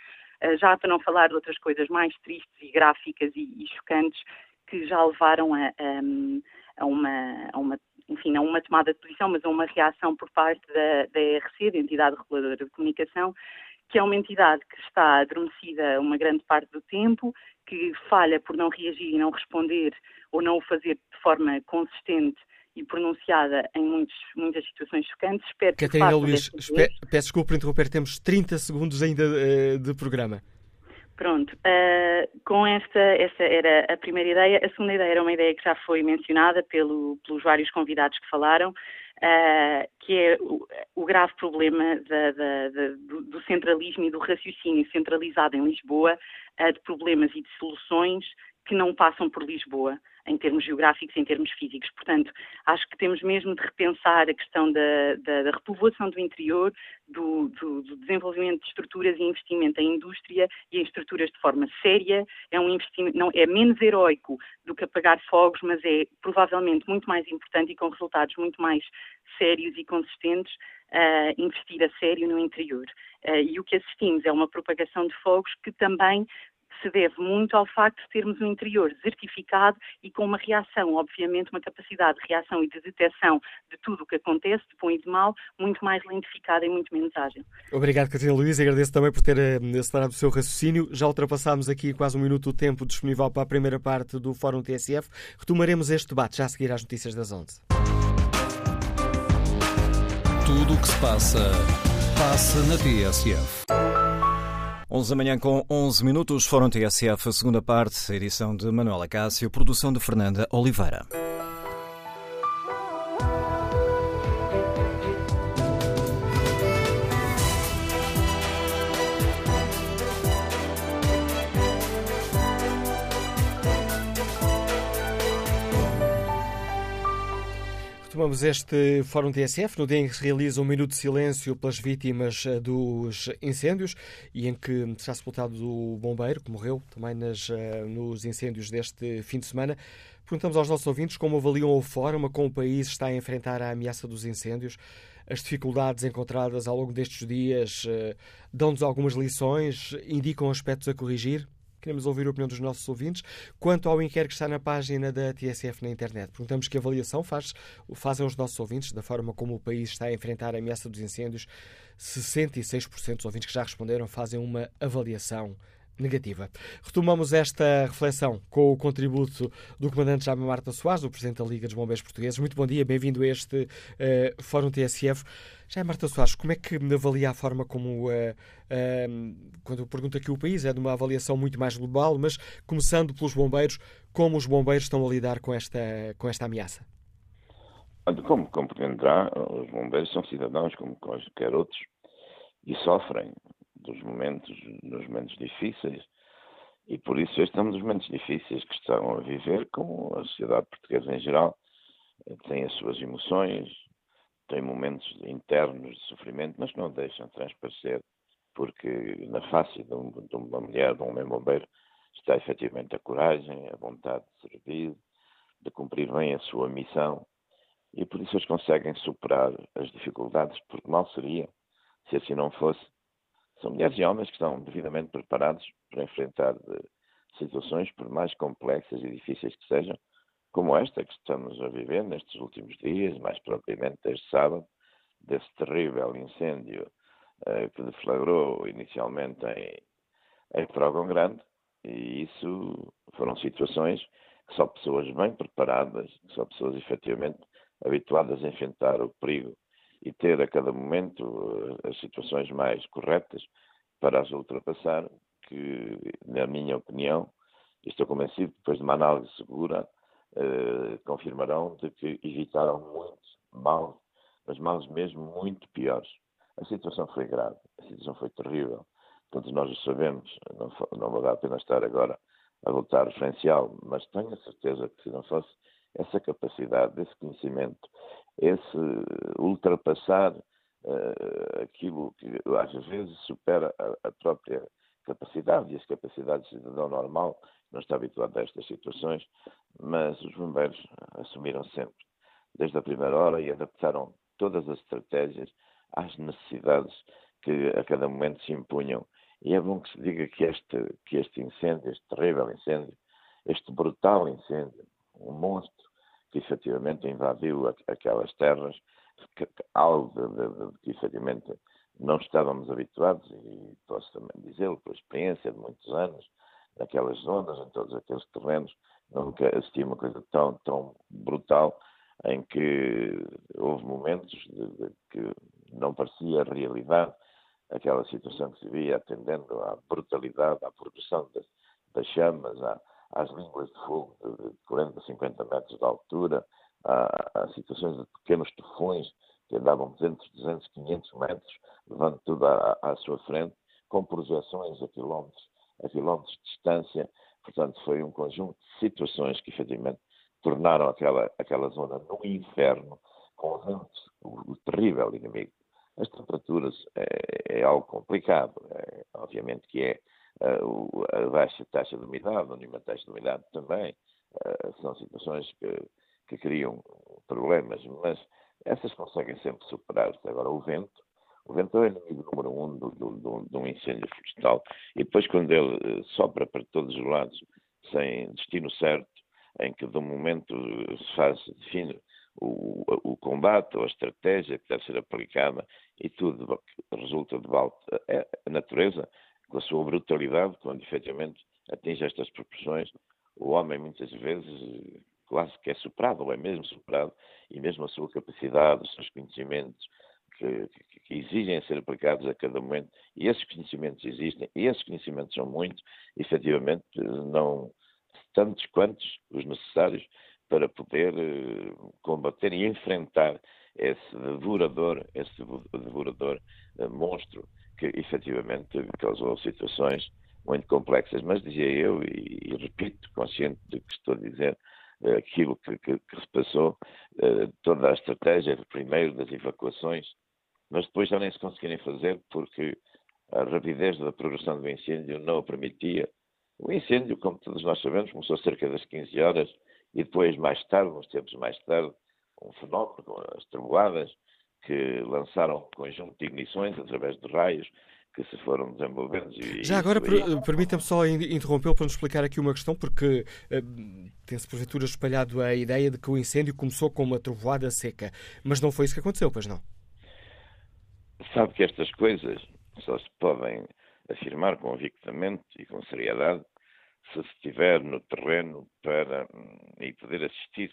uh, já para não falar de outras coisas mais tristes e gráficas e, e chocantes que já levaram a, um, a, uma, a uma enfim, não uma tomada de posição, mas a uma reação por parte da, da ERC, da Entidade Reguladora de Comunicação, que é uma entidade que está adormecida uma grande parte do tempo, que falha por não reagir e não responder ou não o fazer de forma consistente e pronunciada em muitos, muitas situações chocantes. Espero que Catarina Luís, peço desculpa por interromper, temos 30 segundos ainda uh, de programa. Pronto, uh, com esta, essa era a primeira ideia. A segunda ideia era uma ideia que já foi mencionada pelo, pelos vários convidados que falaram, uh, que é o, o grave problema da, da, da, do, do, centralismo e do raciocínio centralizado em Lisboa, uh, de problemas e de soluções que não passam por Lisboa em termos geográficos em termos físicos. Portanto, acho que temos mesmo de repensar a questão da, da, da repovoação do interior, do, do, do, desenvolvimento de estruturas e investimento em indústria e em estruturas de forma séria. É um investimento, não, é menos heroico do que apagar fogos, mas é provavelmente muito mais importante e com resultados muito mais sérios e consistentes Uh, investir a sério no interior. Uh, e o que assistimos é uma propagação de fogos que também se deve muito ao facto de termos um interior desertificado e com uma reação, obviamente, uma capacidade de reação e de detecção de tudo o que acontece, de bom e de mal, muito mais lentificada e muito menos ágil. Obrigado, Catarina Luís. Agradeço também por ter uh, acelerado o seu raciocínio. Já ultrapassámos aqui quase um minuto o tempo disponível para a primeira parte do Fórum TSF. Retomaremos este debate já a seguir às notícias das 11. Tudo o que se passa, passa na TSF. 11 da manhã com 11 minutos, Fórum TSF, segunda parte, edição de Manuela Cássio, produção de Fernanda Oliveira. Retomamos este Fórum TSF no dia em que se realiza um minuto de silêncio pelas vítimas eh, dos incêndios e em que está sepultado o bombeiro que morreu também nas, eh, nos incêndios deste fim de semana. Perguntamos aos nossos ouvintes como avaliam a forma como o país está a enfrentar a ameaça dos incêndios. As dificuldades encontradas ao longo destes dias eh, dão-nos algumas lições, indicam aspectos a corrigir? Queremos ouvir a opinião dos nossos ouvintes quanto ao inquérito que está na página da TSF na internet. Perguntamos que avaliação faz, fazem os nossos ouvintes da forma como o país está a enfrentar a ameaça dos incêndios. 66% dos ouvintes que já responderam fazem uma avaliação negativa. Retomamos esta reflexão com o contributo do Comandante Jaime Marta Soares, do Presidente da Liga dos Bombeiros Portugueses. Muito bom dia, bem-vindo a este uh, Fórum TSF. Jaime Marta Soares, como é que avalia a forma como, uh, uh, quando pergunta que o país é de uma avaliação muito mais global, mas começando pelos bombeiros, como os bombeiros estão a lidar com esta, com esta ameaça? Como compreenderá, os bombeiros são cidadãos como quaisquer outros e sofrem dos momentos, nos momentos difíceis. E por isso este é um dos momentos difíceis que estão a viver, como a sociedade portuguesa em geral. Tem as suas emoções, tem momentos internos de sofrimento, mas não deixam transparecer, porque na face de, um, de uma mulher, de um homem bombeiro, está efetivamente a coragem, a vontade de servir, de cumprir bem a sua missão, e por isso eles conseguem superar as dificuldades, porque mal seria se assim não fosse são mulheres e homens que estão devidamente preparados para enfrentar eh, situações, por mais complexas e difíceis que sejam, como esta que estamos a viver nestes últimos dias, mais propriamente desde sábado, desse terrível incêndio uh, que deflagrou inicialmente em, em Frogão Grande, e isso foram situações que só pessoas bem preparadas, só pessoas efetivamente habituadas a enfrentar o perigo e ter a cada momento eh, as situações mais corretas para as ultrapassar, que, na minha opinião, estou convencido, depois de uma análise segura, eh, confirmarão de que evitaram muitos males, mas males mesmo muito piores. A situação foi grave, a situação foi terrível. Todos nós o sabemos, não, não dar a pena estar agora a voltar referencial, mas tenho a certeza que se não fosse essa capacidade, esse conhecimento, esse ultrapassar uh, aquilo que às vezes supera a, a, própria capacidade e as capacidades de cidadão normal, não está habituado a estas situações, mas os bombeiros assumiram sempre, desde a primeira hora, e adaptaram todas as estratégias às necessidades que a cada momento se impunham. E é bom que se diga que este, que este incêndio, este terrível incêndio, este brutal incêndio, um monstro que efetivamente invadiu aquelas terras, que, algo de, de, de, que efetivamente não estávamos habituados, e posso também dizê-lo por experiência de muitos anos, naquelas zonas, em todos aqueles terrenos, nunca assisti a uma coisa tão, tão brutal em que houve momentos de, de, que não parecia realidade aquela situação que se via atendendo à brutalidade, à das, das chamas, à, às línguas de fogo de 40, 50 metros de altura, há, situações de pequenos tufões que andavam 200, 200, 500 metros, levando tudo à, à sua frente, com projeções a quilómetros, a quilómetros de distância. Portanto, foi um conjunto de situações que efetivamente tornaram aquela, aquela zona no inferno, com ventos, o, o terrível inimigo. As temperaturas é, é algo complicado, é, obviamente que é a baixa taxa de umidade, a taxa de umidade também, são situações que, que criam problemas, mas essas conseguem sempre superar-se. Agora, o vento, o vento é o inimigo número um do, do, do, de um incêndio florestal, e depois quando ele eh, sopra para todos os lados, sem destino certo, em que de um momento se faz, define o, o, combate ou a estratégia que deve ser aplicada e tudo resulta de volta. É, a natureza com a sua brutalidade, quando efetivamente atinge estas proporções, o homem muitas vezes quase que é superado, ou é mesmo superado, e mesmo a sua capacidade, os seus conhecimentos, que, que, que, exigem ser aplicados a cada momento, e esses conhecimentos existem, e esses conhecimentos são muitos, efetivamente não tantos quantos os necessários para poder uh, combater e enfrentar esse devorador, esse devorador uh, monstro que efetivamente causou situações muito complexas. Mas dizia eu, e, e repito, consciente do que estou a dizer, eh, aquilo que, que, que se passou, eh, toda a estratégia, primeiro das evacuações, mas depois já nem se conseguirem fazer porque a rapidez da progressão do incêndio não o permitia. O incêndio, como todos nós sabemos, começou cerca das 15 horas e depois, mais tarde, uns tempos mais tarde, um fenómeno as trovoadas, que lançaram um conjunto de ignições através de raios que se foram desenvolvendo. E, Já agora, aí... permita-me só interrompê-lo para nos explicar aqui uma questão, porque uh, tem-se porventura espalhado a ideia de que o incêndio começou com uma trovoada seca, mas não foi isso que aconteceu, pois não? Sabe que estas coisas só se podem afirmar convictamente e com seriedade se estiver no terreno para hum, e poder assistir.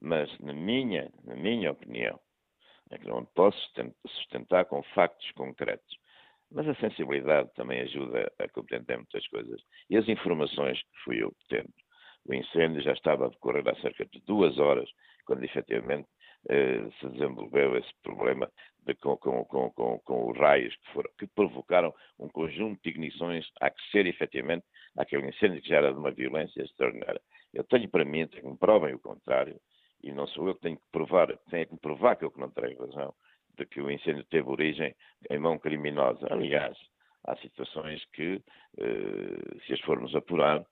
Mas na minha, na minha opinião, não posso sustentar com factos concretos. Mas a sensibilidade também ajuda a compreender muitas coisas. E as informações que fui obtendo. O incêndio já estava a decorrer há cerca de duas horas, quando efetivamente eh, se desenvolveu esse problema de, com, com, com, com, os raios que, foram, que provocaram um conjunto de ignições a aquecer efetivamente aquele incêndio que já era de uma violência extraordinária. Eu tenho para mim, que me provem o contrário, e não sou eu que tenho que provar, tenho que provar que eu que não tenho razão, de que o incêndio teve origem em mão criminosa. Aliás, há situações que, eh, se as formos apurar,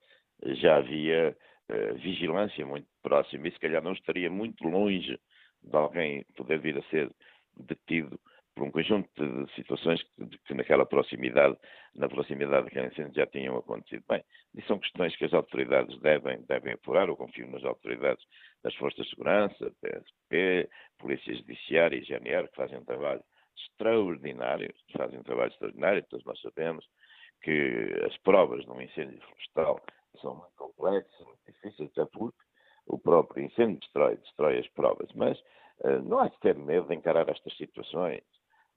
já havia eh, vigilância muito próxima e se calhar não estaria muito longe de alguém poder vir a ser detido por um conjunto de situações que, que, naquela proximidade, na proximidade daquele incêndio já tinham acontecido. Bem, e são questões que as autoridades devem, devem apurar, eu confio nas autoridades das Forças de Segurança, PSP, Polícia Judiciária e GNR, que fazem um trabalho extraordinário, fazem um trabalho extraordinário, todos nós sabemos que as provas de um incêndio florestal são muito complexas, muito difíceis, até porque o próprio incêndio destrói, destrói as provas, mas uh, não há que ter medo de encarar estas situações.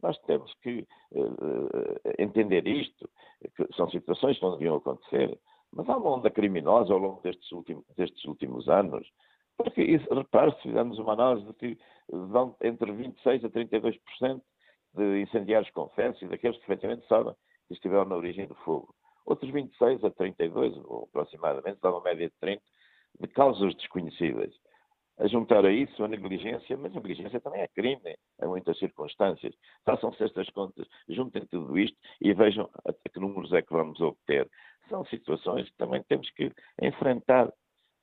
Nós temos que uh, entender isto, que são situações que não deviam acontecer, mas há uma onda criminosa ao longo destes últimos, destes últimos anos, porque, repare, se fizermos uma análise de que vão entre 26% a 32% de incendiários confessos e daqueles que efetivamente sabem que estiveram na origem do fogo. Outros 26% a 32%, ou aproximadamente, dá uma média de 30%, de causas desconhecidas. A juntar a isso a negligência, mas a negligência também é crime em muitas circunstâncias. Façam-se estas contas, juntem tudo isto e vejam a que números é que vamos obter. São situações que também temos que enfrentar.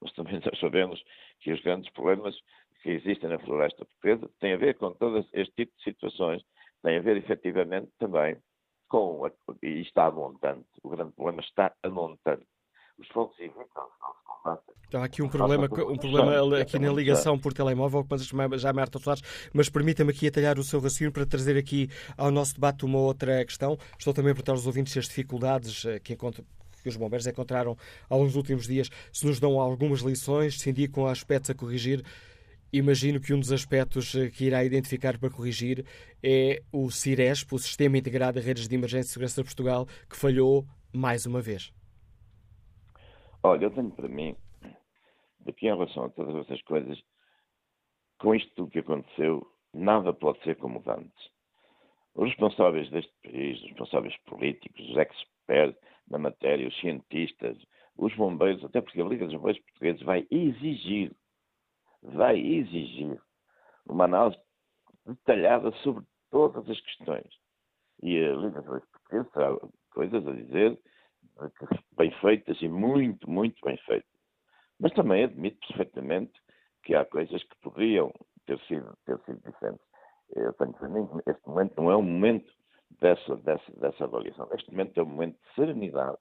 Mas também nós sabemos que os grandes problemas que existem na floresta portuguesa têm a ver com todo este tipo de situações, têm a ver efetivamente também com, a, e está a montante, o grande problema está a montante. Os fogos evitam não se combatem. Há aqui um problema, um problema aqui na ligação por telemóvel, mas já Marta Soares, mas permita-me aqui atalhar o seu raciocínio para trazer aqui ao nosso debate uma outra questão. Estou também a perguntar aos ouvintes se as dificuldades eh, que encontram que os bombeiros encontraram ao longo dos últimos dias, se nos dão algumas lições, se indicam aspectos a corrigir. Imagino que um dos aspectos eh, que irá identificar para corrigir é o CIRESP, o Sistema Integrado de Redes de Emergência e Segurança de Portugal, que falhou mais uma vez. Olha, eu tenho para mim, daqui em relação a todas essas coisas, com isto tudo que aconteceu, nada pode ser como antes. Os responsáveis deste país, os responsáveis políticos, os experts na matéria, os cientistas, os bombeiros, até porque a Liga dos Bombeiros Portugueses vai exigir, vai exigir uma análise detalhada sobre todas as questões. E a Liga dos Bombeiros Portugueses terá coisas a dizer bem feitas e muito, muito bem feitas. Mas também admito perfeitamente que há coisas que poderiam ter sido, ter sido diferentes. Eu tenho para mim que este momento não é um momento dessa, dessa, dessa avaliação. Este momento é um momento de serenidade,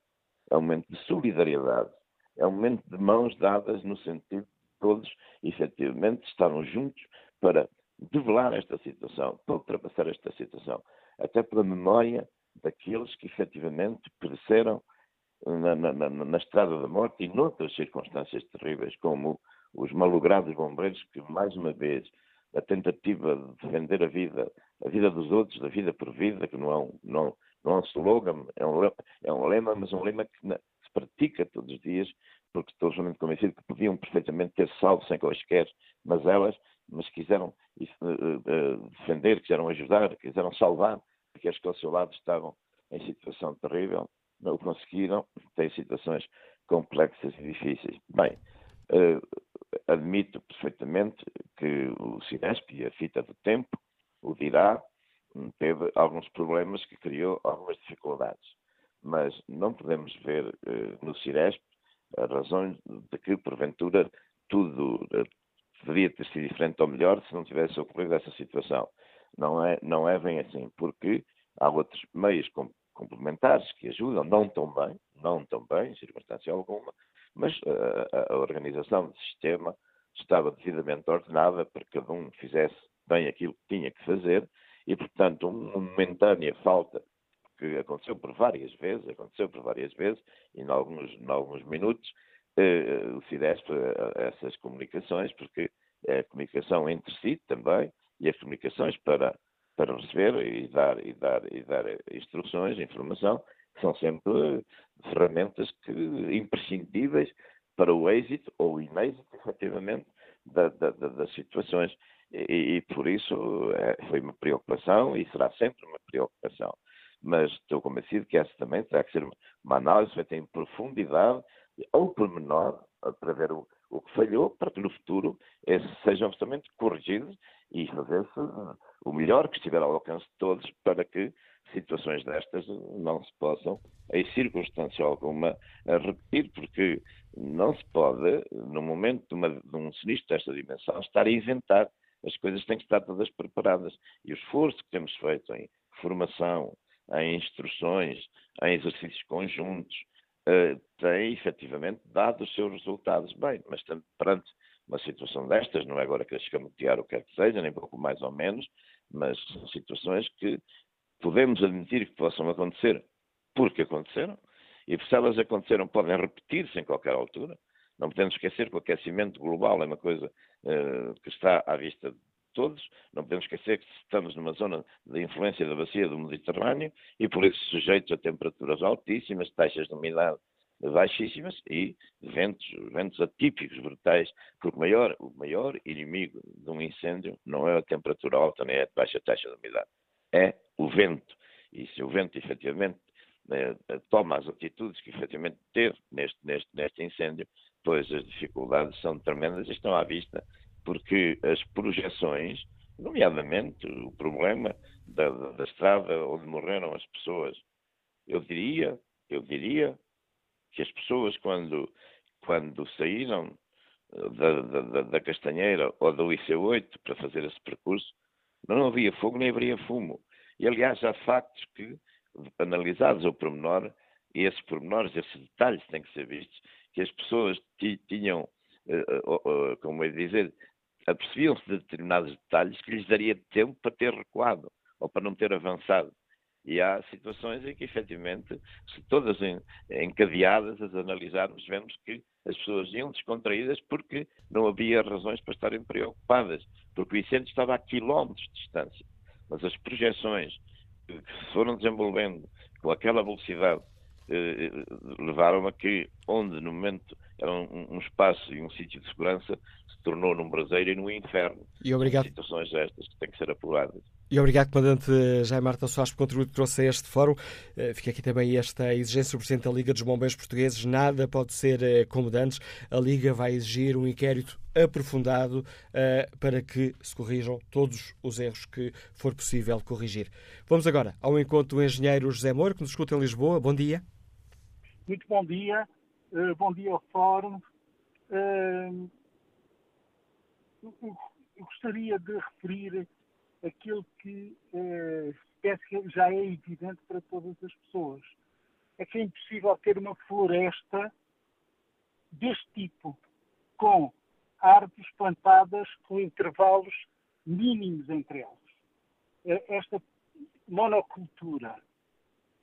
é um momento de solidariedade, é um momento de mãos dadas no sentido de todos, efetivamente, estarmos juntos para develar esta situação, para ultrapassar esta situação, até pela memória daqueles que efetivamente pereceram na, na, na, estrada da morte e noutras circunstâncias terríveis, como os malogrados bombeiros que, mais uma vez, a tentativa de defender a vida, a vida dos outros, da vida por vida, que não é um, não, não é um slogan, é um, é um lema, mas um lema que se pratica todos os dias, porque estou absolutamente convencido que podiam perfeitamente ter salvo sem quaisquer mas elas, mas quiseram uh, uh, defender, quiseram ajudar, quiseram salvar aqueles que ao seu lado estavam em situação terrível não o conseguiram, têm situações complexas e difíceis. Bem, uh, admito perfeitamente que o Cinesp e a fita do tempo, o dirá, teve alguns problemas que criou algumas dificuldades. Mas não podemos ver uh, no Ciresp as razões de que, porventura, tudo uh, poderia ter sido diferente ou melhor se não tivesse ocorrido essa situação. Não é, não é bem assim, porque há outros meios complementares que ajudam, não tão bem, não tão bem, em circunstância alguma, mas a, a organização do sistema estava devidamente ordenada para que cada um fizesse bem aquilo que tinha que fazer e, portanto, uma momentânea falta que aconteceu por várias vezes, aconteceu por várias vezes, e em alguns, em alguns minutos, eh, o CIDESP essas comunicações, porque é a comunicação entre si também, e as comunicações para, para receber e dar, e, dar, e dar instruções, informação, são sempre ferramentas que, imprescindíveis para o êxito ou inêxito, efetivamente, da, da, das situações. E, e, por isso é, foi uma preocupação e será sempre uma preocupação. Mas estou convencido que essa também terá que ser uma análise feita em profundidade, ao pormenor, para ver o, o que falhou, para que no futuro esses sejam absolutamente corrigidos e fazer-se o melhor que estiver ao alcance de todos para que situações destas não se possam, em circunstância alguma, repetir, porque não se pode, no momento de, uma, de um sinistro desta dimensão, estar a inventar. As coisas têm que estar todas preparadas. E o esforço que temos feito em formação, em instruções, em exercícios conjuntos, uh, tem efetivamente dado os seus resultados. Bem, mas perante uma situação destas, não é agora que escamotear o que quer que seja, nem pouco mais ou menos, mas situações que podemos admitir que possam acontecer porque aconteceram, e se elas aconteceram podem repetir-se em qualquer altura. Não podemos esquecer que o aquecimento global é uma coisa uh, que está à vista todos. Não podemos esquecer que estamos numa zona de influência da bacia do Mediterrâneo e por isso sujeitos a temperaturas altíssimas, taxas de umidade baixíssimas e ventos, ventos atípicos, brutais, porque o maior, o maior inimigo de um incêndio não é a temperatura alta nem é a baixa taxa de umidade, é o vento. E se o vento efetivamente eh, toma as atitudes que efetivamente teve neste, neste, neste incêndio, pois as dificuldades são tremendas e estão à vista, porque as projeções, nomeadamente o problema da, da estrada onde morreram as pessoas, eu diria, eu diria que as pessoas quando, quando saíram eh, da, da, da Castanheira ou do IC8 para fazer esse percurso, não havia fogo nem haveria fumo. E, aliás, há factos que, analisados ao pormenor, e esses pormenores, esses detalhes têm que ser vistos, que as pessoas tinham, como é dizer, apercebiam-se de determinados detalhes que lhes daria tempo para ter recuado ou para não ter avançado. E há situações em que, efetivamente, se todas encadeadas, as analisarmos, vemos que as pessoas iam descontraídas porque não havia razões para estarem preocupadas, porque o incêndio estava a quilómetros de distância. Mas as projeções que se foram desenvolvendo com aquela velocidade eh, levaram a que, onde no momento era um, um espaço e um sítio de segurança, se tornou num braseiro e num inferno. E obrigado. Situações estas que têm que ser apuradas. E obrigado, Comandante Jaime Marta Soares, pelo contributo que trouxe a este fórum. Eh, fica aqui também esta exigência do Presidente da Liga dos Bombeiros Portugueses. Nada pode ser eh, como antes. A Liga vai exigir um inquérito aprofundado uh, para que se corrijam todos os erros que for possível corrigir. Vamos agora ao encontro do engenheiro José Moura, que nos escuta em Lisboa. Bom dia. Muito bom dia. Uh, bom dia ao Fórum. Uh, eu gostaria de referir aquilo que uh, já é evidente para todas as pessoas. É que é impossível ter uma floresta deste tipo, com árvores plantadas com intervalos mínimos entre elas. Esta monocultura,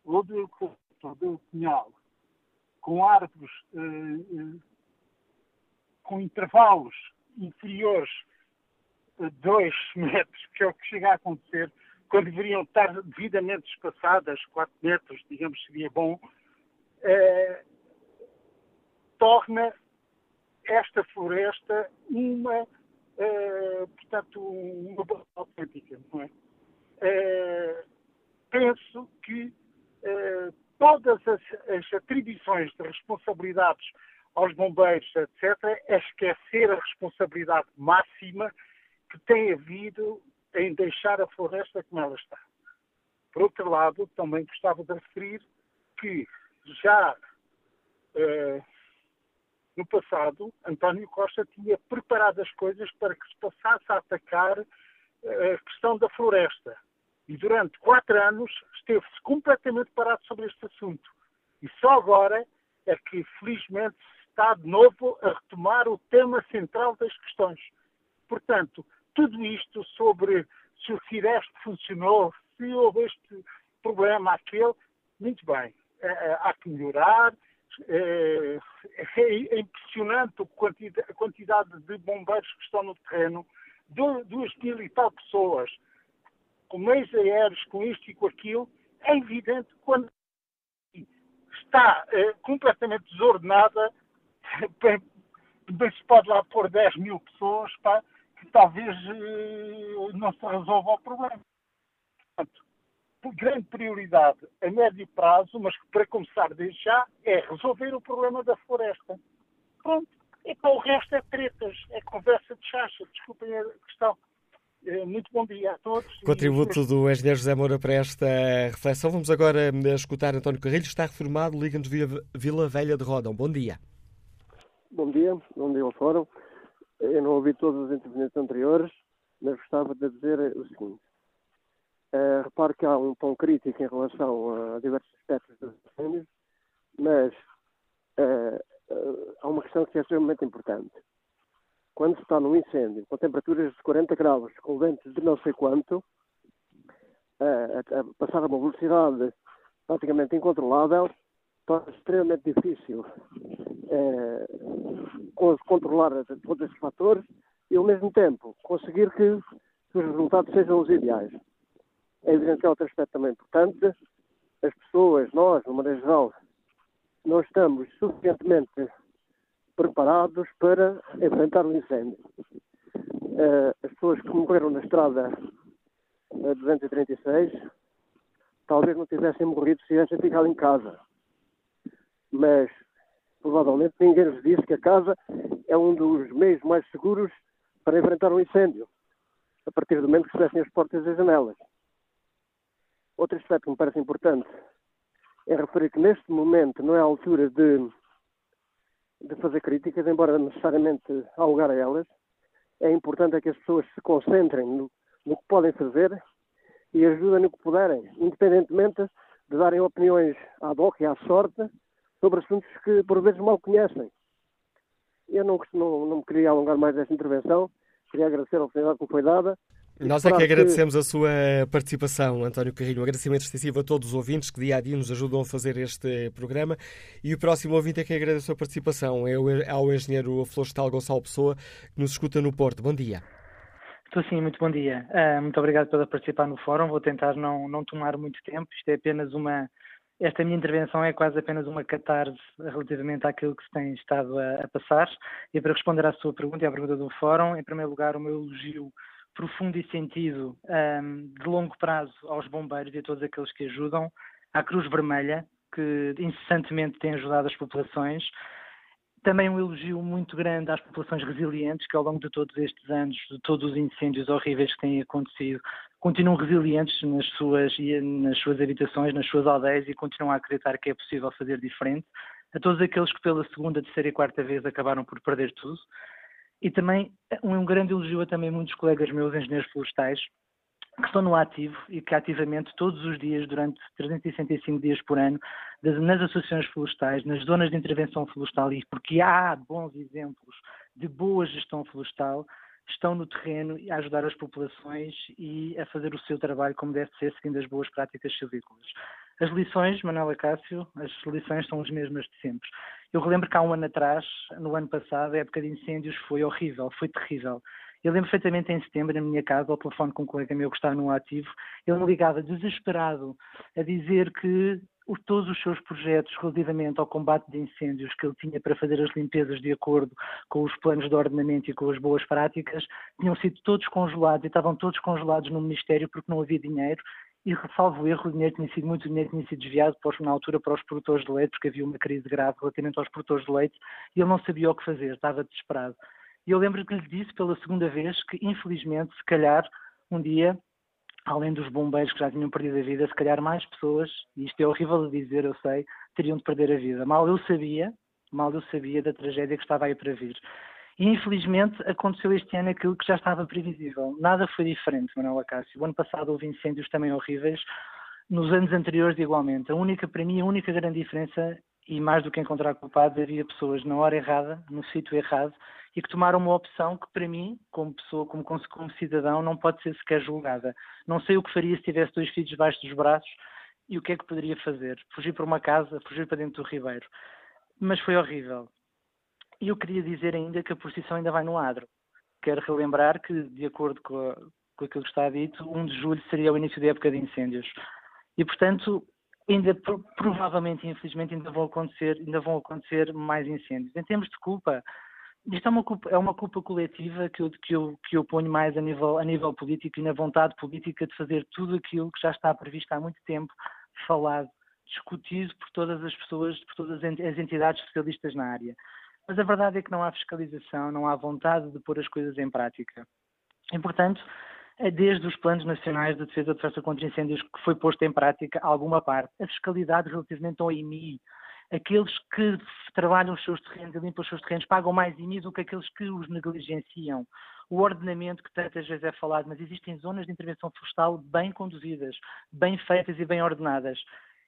ou do eucalipto, ou do pinhal, com árvores uh, uh, com intervalos inferiores a 2 metros, que é o que chega a acontecer, quando deveriam estar devidamente espaçadas, 4 metros, digamos, seria bom, uh, torna esta floresta uma, portanto, uma autêntica, não é? Penso que todas as, as, atribuições de responsabilidades aos bombeiros, etc., é esquecer a responsabilidade máxima que tem havido em deixar a floresta como ela está. Por outro lado, também gostava de referir que já uh, no passado, António Costa tinha preparado as coisas para que se passasse a atacar eh, a questão da floresta. E durante quatro anos esteve-se completamente parado sobre este assunto. E só agora é que, felizmente, se está de novo a retomar o tema central das questões. Portanto, tudo isto sobre se o Cireste funcionou, se houve este problema, aquele, muito bem, é, é, há que melhorar. É, é impressionante a quantidade de bombeiros que estão no terreno, duas mil e tal pessoas, com meios aéreos, com isto e com aquilo. É evidente quando está é, completamente desordenada, bem, bem, se pode lá pôr 10 mil pessoas, pá, que talvez eh, não se resolva o problema. Portanto, grande prioridade a médio prazo, mas para começar desde já, é resolver o problema da floresta. Pronto. E para o resto é tretas, é conversa de chacha. Desculpem a questão. Eh, muito bom dia a todos. Contributo e... do engenheiro José Moura para esta reflexão. Vamos agora eh, escutar António Carrilho. Está reformado, Liga-nos Vila Velha de Rodão. Bom dia. Bom dia, bom dia ao Fórum. Eu não ouvi todas as intervenções anteriores, mas gostava de dizer o seguinte. Uh, reparo que há um tom crítico em relação a diversos aspectos dos incêndios, mas uh, uh, há uma questão que é extremamente importante. Quando se está num incêndio com temperaturas de 40 graus, com ventos de não sei quanto, a, a passar a uma velocidade praticamente incontrolável, torna extremamente difícil controlar todos esses fatores e, ao mesmo tempo, conseguir que os resultados sejam os ideais. É evidente que há outro aspecto também importante. As pessoas, nós, de maneira geral, não estamos suficientemente preparados para enfrentar o incêndio. Uh, as pessoas que morreram na estrada uh, 236 talvez não tivessem morrido se tivessem ficado em casa. Mas provavelmente ninguém nos disse que a casa é um dos meios mais seguros para enfrentar um incêndio, a partir do momento que se as portas e as janelas. Outro aspecto que me parece importante é referir que neste momento não é a altura de, de fazer críticas, embora necessariamente há lugar a elas. É importante é que as pessoas se concentrem no, no que podem fazer e ajudem no que puderem, independentemente de darem opiniões à boca e à sorte sobre assuntos que por vezes mal conhecem. Eu não, não, não me queria alongar mais desta intervenção, queria agradecer a oportunidade que me foi dada nós é que agradecemos a sua participação, António Carrilho. Um agradecimento extensivo a todos os ouvintes que dia a dia nos ajudam a fazer este programa. E o próximo ouvinte é que agradece a sua participação. É ao engenheiro Florestal Gonçalo Pessoa, que nos escuta no Porto. Bom dia. Estou sim, muito bom dia. Uh, muito obrigado por participar no fórum. Vou tentar não, não tomar muito tempo. Isto é apenas uma. Esta minha intervenção é quase apenas uma catarse relativamente àquilo que se tem estado a, a passar. E para responder à sua pergunta e à pergunta do fórum, em primeiro lugar, o meu elogio profundo e sentido um, de longo prazo aos bombeiros e a todos aqueles que ajudam, à Cruz Vermelha, que incessantemente tem ajudado as populações. Também um elogio muito grande às populações resilientes, que ao longo de todos estes anos, de todos os incêndios horríveis que têm acontecido, continuam resilientes nas suas, nas suas habitações, nas suas aldeias e continuam a acreditar que é possível fazer diferente. A todos aqueles que pela segunda, terceira e quarta vez acabaram por perder tudo. E também um grande elogio a também muitos colegas meus, engenheiros florestais, que estão no ativo e que ativamente todos os dias, durante 365 dias por ano, nas associações florestais, nas zonas de intervenção florestal, e porque há bons exemplos de boa gestão florestal, estão no terreno a ajudar as populações e a fazer o seu trabalho como deve ser, seguindo as boas práticas silvícolas. As lições, Manuela Cássio, as lições são as mesmas de sempre. Eu relembro que há um ano atrás, no ano passado, a época de incêndios foi horrível, foi terrível. Eu lembro perfeitamente em setembro, na minha casa, ao telefone com um colega meu que está no ativo, ele me ligava desesperado a dizer que todos os seus projetos relativamente ao combate de incêndios que ele tinha para fazer as limpezas de acordo com os planos de ordenamento e com as boas práticas tinham sido todos congelados e estavam todos congelados no Ministério porque não havia dinheiro e, salvo erro, o dinheiro tinha sido, muito dinheiro tinha sido desviado para, na altura para os produtores de leite, porque havia uma crise grave relativamente aos produtores de leite, e ele não sabia o que fazer, estava desesperado. E eu lembro que lhe disse pela segunda vez que, infelizmente, se calhar, um dia, além dos bombeiros que já tinham perdido a vida, se calhar mais pessoas, e isto é horrível de dizer, eu sei, teriam de perder a vida. Mal eu sabia, mal eu sabia da tragédia que estava aí para vir. E infelizmente aconteceu este ano aquilo que já estava previsível. Nada foi diferente, Manuel Acácio. O ano passado houve incêndios também horríveis, nos anos anteriores igualmente. A única, para mim, a única grande diferença, e mais do que encontrar culpados, havia pessoas na hora errada, no sítio errado, e que tomaram uma opção que, para mim, como pessoa, como, como cidadão, não pode ser sequer julgada. Não sei o que faria se tivesse dois filhos debaixo dos braços e o que é que poderia fazer. Fugir para uma casa, fugir para dentro do Ribeiro. Mas foi horrível. E eu queria dizer ainda que a procissão ainda vai no adro. Quero relembrar que, de acordo com, a, com aquilo que está dito, 1 de julho seria o início da época de incêndios. E, portanto, ainda provavelmente, infelizmente, ainda vão acontecer, ainda vão acontecer mais incêndios. Em termos de culpa, isto é uma culpa, é uma culpa coletiva que eu, que, eu, que eu ponho mais a nível, a nível político e na vontade política de fazer tudo aquilo que já está previsto há muito tempo, falado, discutido por todas as pessoas, por todas as entidades especialistas na área. Mas a verdade é que não há fiscalização, não há vontade de pôr as coisas em prática. E, portanto, é desde os planos nacionais de defesa de defesa contra incêndios que foi posto em prática alguma parte. A fiscalidade relativamente ao IMI, aqueles que trabalham os seus terrenos e limpam os seus terrenos pagam mais IMI do que aqueles que os negligenciam. O ordenamento que tantas vezes é falado, mas existem zonas de intervenção florestal bem conduzidas, bem feitas e bem ordenadas.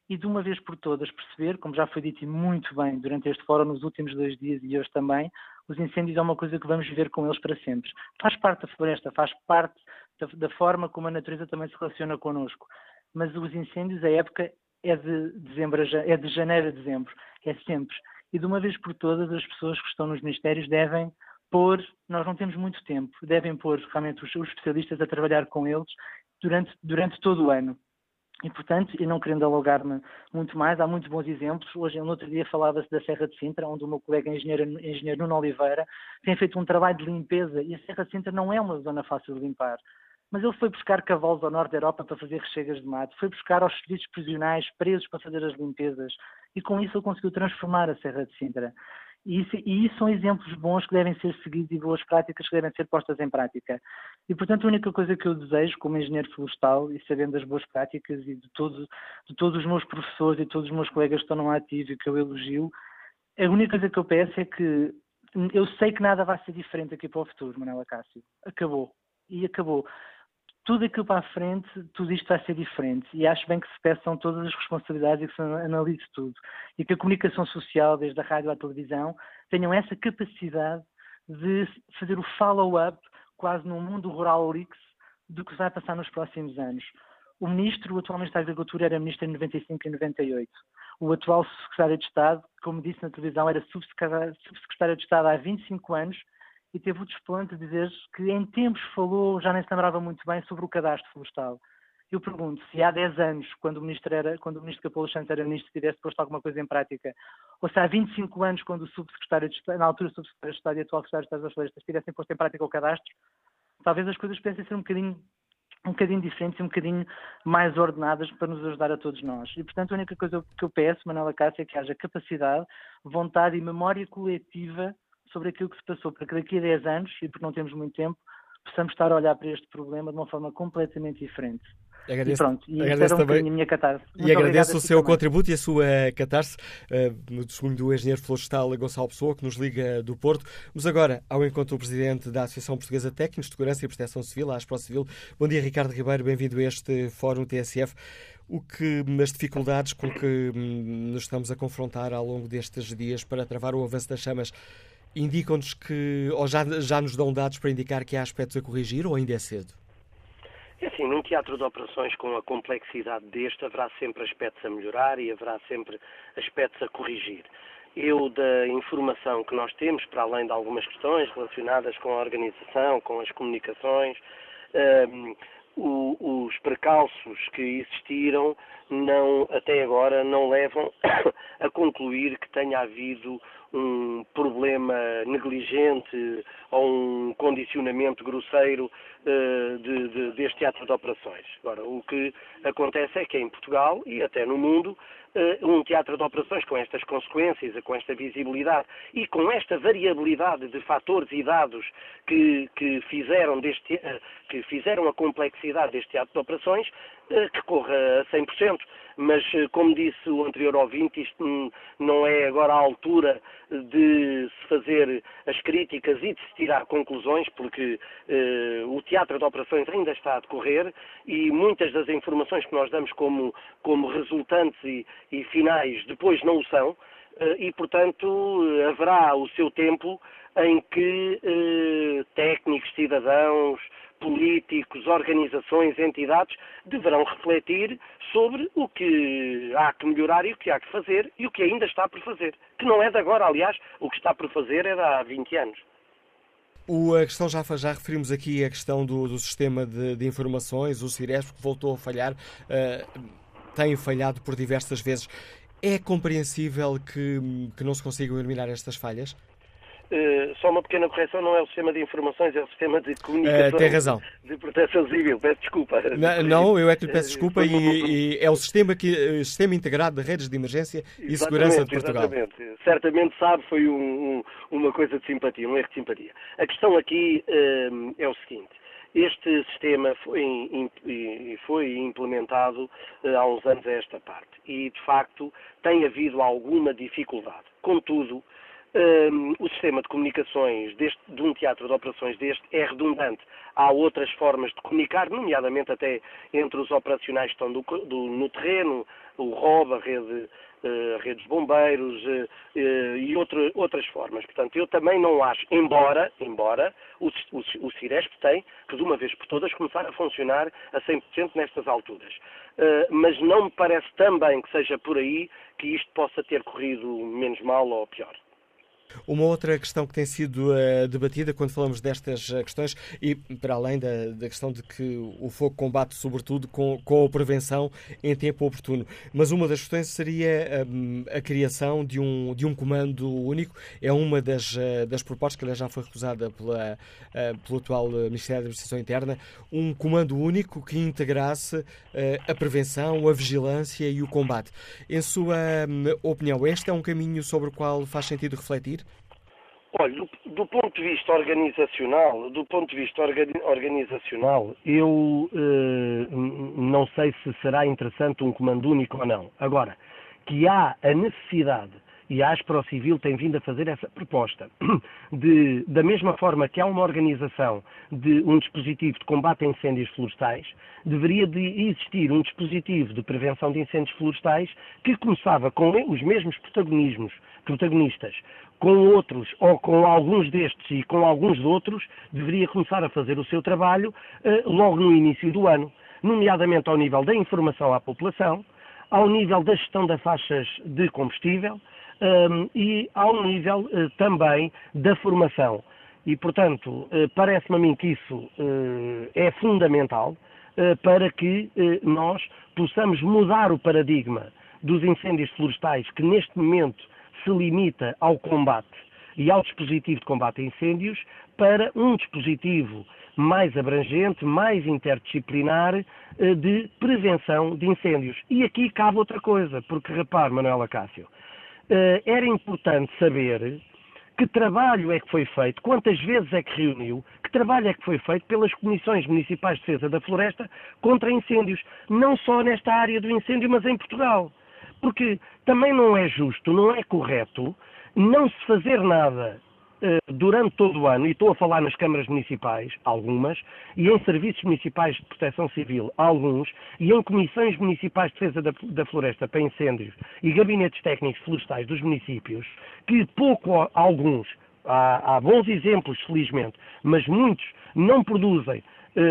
E de uma vez por todas perceber, como já foi dito muito bem durante este fórum nos últimos dois dias e hoje também, os incêndios é uma coisa que vamos viver com eles para sempre. Faz parte da floresta, faz parte da, da forma como a natureza também se relaciona connosco. Mas os incêndios, a época é de, dezembro, é de janeiro a dezembro, é sempre. E de uma vez por todas, as pessoas que estão nos ministérios devem pôr, nós não temos muito tempo, devem pôr realmente os, os especialistas a trabalhar com eles durante, durante todo o ano. E, portanto, e não querendo alongar-me muito mais, há muitos bons exemplos. Hoje, no outro dia, falava-se da Serra de Sintra, onde o meu colega engenheiro, engenheiro Nuno Oliveira tem feito um trabalho de limpeza e a Serra de Sintra não é uma zona fácil de limpar mas ele foi buscar cavalos ao norte da Europa para fazer rechegas de mato, foi buscar aos serviços prisionais presos para fazer as limpezas, e com isso ele conseguiu transformar a Serra de Sintra. E isso, e isso, são exemplos bons que devem ser seguidos e boas práticas que devem ser postas em prática. E, portanto, a única coisa que eu desejo, como engenheiro florestal e sabendo das boas práticas e de, todo, de todos os meus professores e todos os meus colegas que estão no ativo e que eu elogio, a única coisa que eu peço é que eu sei que nada vai ser diferente aqui para o futuro, Manuela Cássio. Acabou. E acabou tudo aquilo para a frente, tudo isto vai ser diferente. E acho bem que se peçam todas as responsabilidades e que se analise tudo. E que a comunicação social, desde a rádio à televisão, tenham essa capacidade de fazer o follow-up, quase num mundo rural leaks, do que vai passar nos próximos anos. O ministro, o atual ministro da Agricultura, era ministro em 95 e 98. O atual secretário de Estado, como disse na televisão, era subsecretário de Estado há 25 anos e teve o desplante de dizer que em tempos falou, já nem se lembrava muito bem, sobre o cadastro florestal. Eu pergunto se há 10 anos, quando o ministro, era, quando o ministro Capolo Santos era ministro, tivesse posto alguma coisa em prática, ou se há 25 anos, quando o subsecretário de Estado, na altura subsecretário de Estado e atual secretário de Estado das Florestas tivessem posto em prática o cadastro, talvez as coisas pudessem ser um bocadinho um bocadinho diferentes e um bocadinho mais ordenadas para nos ajudar a todos nós. E, portanto, a única coisa que eu peço, Manuela Cássia, é que haja capacidade, vontade e memória coletiva sobre aquilo que se passou, para que daqui a 10 anos, e porque não temos muito tempo, possamos estar a olhar para este problema de uma forma completamente diferente. Agradeço, e pronto, e agradeço um também, a minha catarse. e agradeço o seu também. contributo e a sua catarse, uh, no testemunho do engenheiro florestal Gonçalo Pessoa, que nos liga do Porto. Vamos agora ao encontro do presidente da Associação Portuguesa de Técnicos de Segurança e Proteção Civil, a ASPRO Civil. Bom dia, Ricardo Ribeiro, bem-vindo a este Fórum TSF. O que as dificuldades com que hum, nos estamos a confrontar ao longo destes dias para travar o avanço das chamas indicam-nos que, ou já, já nos dão dados para indicar que há aspectos a corrigir ou ainda é cedo? É assim, num teatro de operações com a complexidade deste, haverá sempre aspectos a melhorar e haverá sempre aspectos a corrigir. Eu, da informação que nós temos, para além de algumas questões relacionadas com a organização, com as comunicações, um, o, os precalços que existiram não, até agora não levam a concluir que tenha havido um problema negligente ou um condicionamento grosseiro uh, de, de, deste teatro de operações. Agora, o que acontece é que em Portugal e até no mundo, um teatro de operações com estas consequências, com esta visibilidade e com esta variabilidade de fatores e dados que, que fizeram, deste, uh, que fizeram a complexidade deste teatro de operações, que corra a 100% mas eh, como disse o anterior ouvinte, isto não é agora a altura de se fazer as críticas e de se tirar conclusões, porque eh, o teatro de operações ainda está a decorrer e muitas das informações que nós damos como, como resultantes e, e finais depois não o são, eh, e portanto haverá o seu tempo em que eh, técnicos, cidadãos, políticos, organizações, entidades deverão refletir sobre o que há que melhorar e o que há que fazer e o que ainda está por fazer. Que não é de agora, aliás, o que está por fazer é de há 20 anos. O, a questão já, já referimos aqui a questão do, do sistema de, de, informações, o Ciresp que voltou a falhar, uh, tem falhado por diversas vezes. É compreensível que, que não se consigam eliminar estas falhas? Uh, só uma pequena correção, não é o sistema de informações, é o sistema de comunicação. Uh, tem razão. De proteção civil, peço desculpa. Não, não eu é que lhe peço desculpa e, e, é o sistema, que, sistema integrado de redes de emergência e segurança de Portugal. Exatamente. Certamente sabe, foi um, um, uma coisa de simpatia, um erro de simpatia. A questão aqui uh, é o seguinte. Este sistema foi, foi implementado há uns anos a esta parte e, de facto, tem havido alguma dificuldade. Contudo, um, o sistema de comunicações deste, de um teatro de operações deste é redundante. Há outras formas de comunicar, nomeadamente até entre os operacionais que estão do, do, no terreno, o ROB, a rede, uh, a rede dos bombeiros uh, uh, e outra, outras formas. Portanto, eu também não acho, embora, embora o, o, o Ciresp tem que de uma vez por todas começar a funcionar a 100% nestas alturas. mas não me parece também que seja por aí que isto possa ter corrido menos mal ou pior. Uma outra questão que tem sido uh, debatida quando falamos destas uh, questões, e para além da, da, questão de que o fogo combate sobretudo com, com a prevenção em tempo oportuno, mas uma das questões seria um, a criação de um, de um comando único. É uma das, uh, das propostas que já foi recusada pela, pelo atual Ministério da Administração Interna, um comando único que integrasse a prevenção, a vigilância e o combate. Em sua um, opinião, este é um caminho sobre o qual faz sentido refletir? Olha, do, do, ponto de vista organizacional, do ponto de vista organizacional, eu eh, não sei se será interessante um comando único ou não. Agora, que há a necessidade e a Aspro Civil tem vindo a fazer essa proposta, de, da mesma forma que há uma organização de um dispositivo de combate a incêndios florestais, deveria de existir um dispositivo de prevenção de incêndios florestais que começava com os mesmos protagonismos, protagonistas, com outros ou com alguns destes e com alguns outros, deveria começar a fazer o seu trabalho uh, logo no início do ano, nomeadamente ao nível da informação à população, ao nível da gestão das faixas de combustível, e ao nível uh, também da formação. E, portanto, uh, parece-me a mim que isso uh, é fundamental para que nós possamos mudar o paradigma dos incêndios florestais, que neste momento se limita ao combate e ao dispositivo de combate a incêndios, para um dispositivo mais abrangente, mais interdisciplinar de prevenção de incêndios. E aqui cabe outra coisa, porque repare, Manuela Cássio, eh, era importante saber que trabalho é que foi feito, quantas vezes é que reuniu, que trabalho é que foi feito pelas Comissões Municipais de Defesa da Floresta contra incêndios, não só nesta área do incêndio, mas em Portugal. Porque também não é justo, não é correto não se fazer nada eh, durante todo o ano, e estou a falar nas câmaras municipais, algumas, e em serviços municipais de proteção civil, alguns, e em comissões municipais de defesa da, da floresta para incêndios e gabinetes técnicos florestais dos municípios, que pouco, alguns, há, há bons exemplos, felizmente, mas muitos não produzem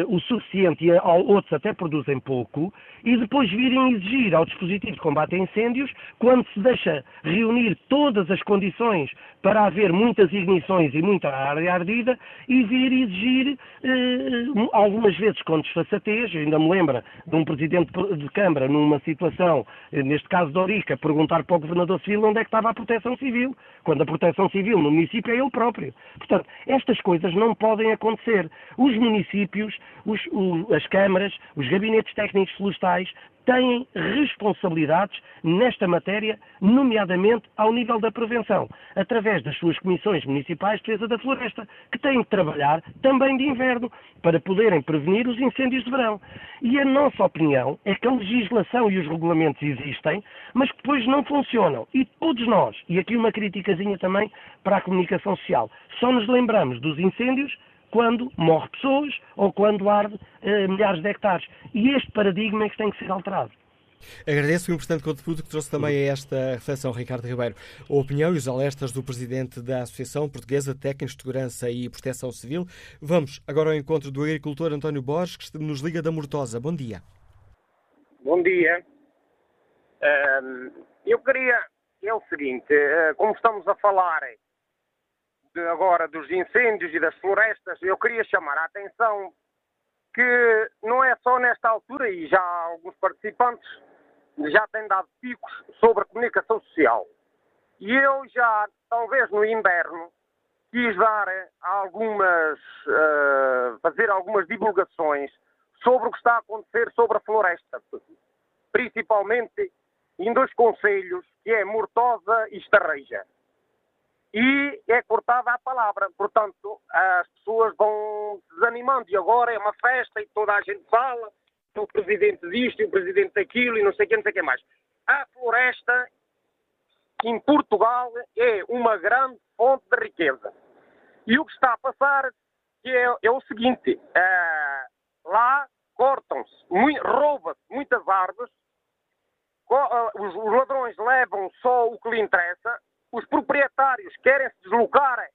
o suficiente e outros até produzem pouco, e depois virem exigir ao dispositivo de combate a incêndios, quando se deixa reunir todas as condições para haver muitas ignições e muita área ardida, e vir exigir, uh, algumas vezes com desfaçatez, ainda me lembra de um presidente de Câmara, numa situação, uh, neste caso de Orica, perguntar para o Governador Civil onde é que estava a Proteção Civil, quando a Proteção Civil no município é ele próprio. Portanto, estas coisas não podem acontecer. Os municípios os, o, as câmaras, os gabinetes técnicos florestais têm responsabilidades nesta matéria, nomeadamente ao nível da prevenção, através das suas comissões municipais de defesa da floresta, que têm que trabalhar também de inverno para poderem prevenir os incêndios de verão. E a nossa opinião é que a legislação e os regulamentos existem, mas que depois não funcionam. E todos nós, e aqui uma criticazinha também para a comunicação social, só nos lembramos dos incêndios quando morre pessoas ou quando arde eh, milhares de hectares. E este paradigma é que tem que ser alterado. Agradeço o importante contributo que trouxe também a esta reflexão, Ricardo Ribeiro. A opinião e os alertas do presidente da Associação Portuguesa de Técnicos de Segurança e Proteção Civil. Vamos agora ao encontro do agricultor António Borges, que nos liga da Mortosa. Bom dia. Bom dia. eu queria. É o seguinte, eh, como estamos a falar agora dos incêndios e das florestas, eu queria chamar a atenção que não é só nesta altura, e já alguns participantes já têm dado picos sobre a comunicação social. E eu já, talvez no inverno, quis dar algumas, uh, fazer algumas divulgações sobre o que está a acontecer sobre a floresta, principalmente em dois conselhos, que é Mortosa e Estarreja e é cortada a palavra. Portanto, as pessoas vão desanimando. E agora é uma festa e toda a gente fala, o presidente disto e o presidente daquilo e não sei o que, não sei o que mais. A floresta em Portugal é uma grande fonte de riqueza. E o que está a passar é, é o seguinte: é, lá cortam-se, roubam-se muitas árvores, os, os ladrões levam só o que lhe interessa, os proprietários querem se deslocar,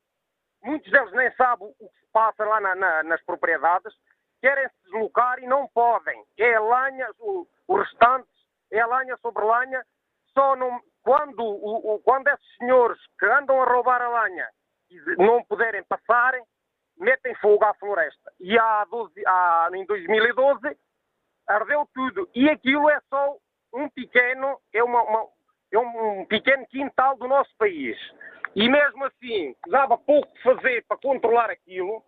muitos deles nem sabem o que se passa lá na, na, nas propriedades, querem se deslocar e não podem. É lenha, o, o restante, é lenha sobre lenha, só quando, o, o, quando esses senhores que andam a roubar a lenha não puderem passar, metem fogo à floresta. E há 12, há, em 2012 ardeu tudo. E aquilo é só um pequeno, é uma, uma é um pequeno quintal do nosso país. E mesmo assim, dava pouco fazer para controlar aquilo.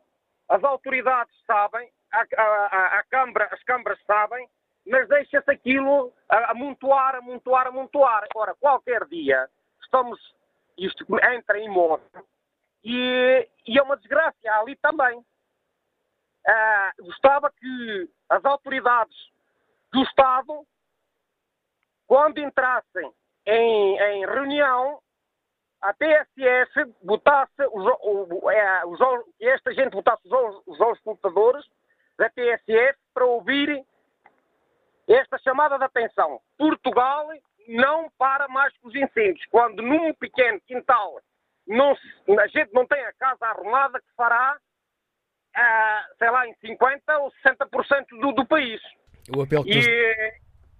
As autoridades sabem, a, a, a Câmara, as câmaras sabem, mas deixa-se aquilo amontoar, amontoar, amontoar. Ora, qualquer dia, estamos, isto entra em moto e, e é uma desgraça ali também. Ah, gostava que as autoridades do Estado, quando entrassem em, em reunião, a TSF votasse, os, o, é, os, esta gente votasse os, os auscultadores da TSF para ouvir esta chamada de atenção. Portugal não para mais com os incêndios. Quando num pequeno quintal não se, a gente não tem a casa arrumada que fará, uh, sei lá, em 50% ou 60% do, do país. O apelo e,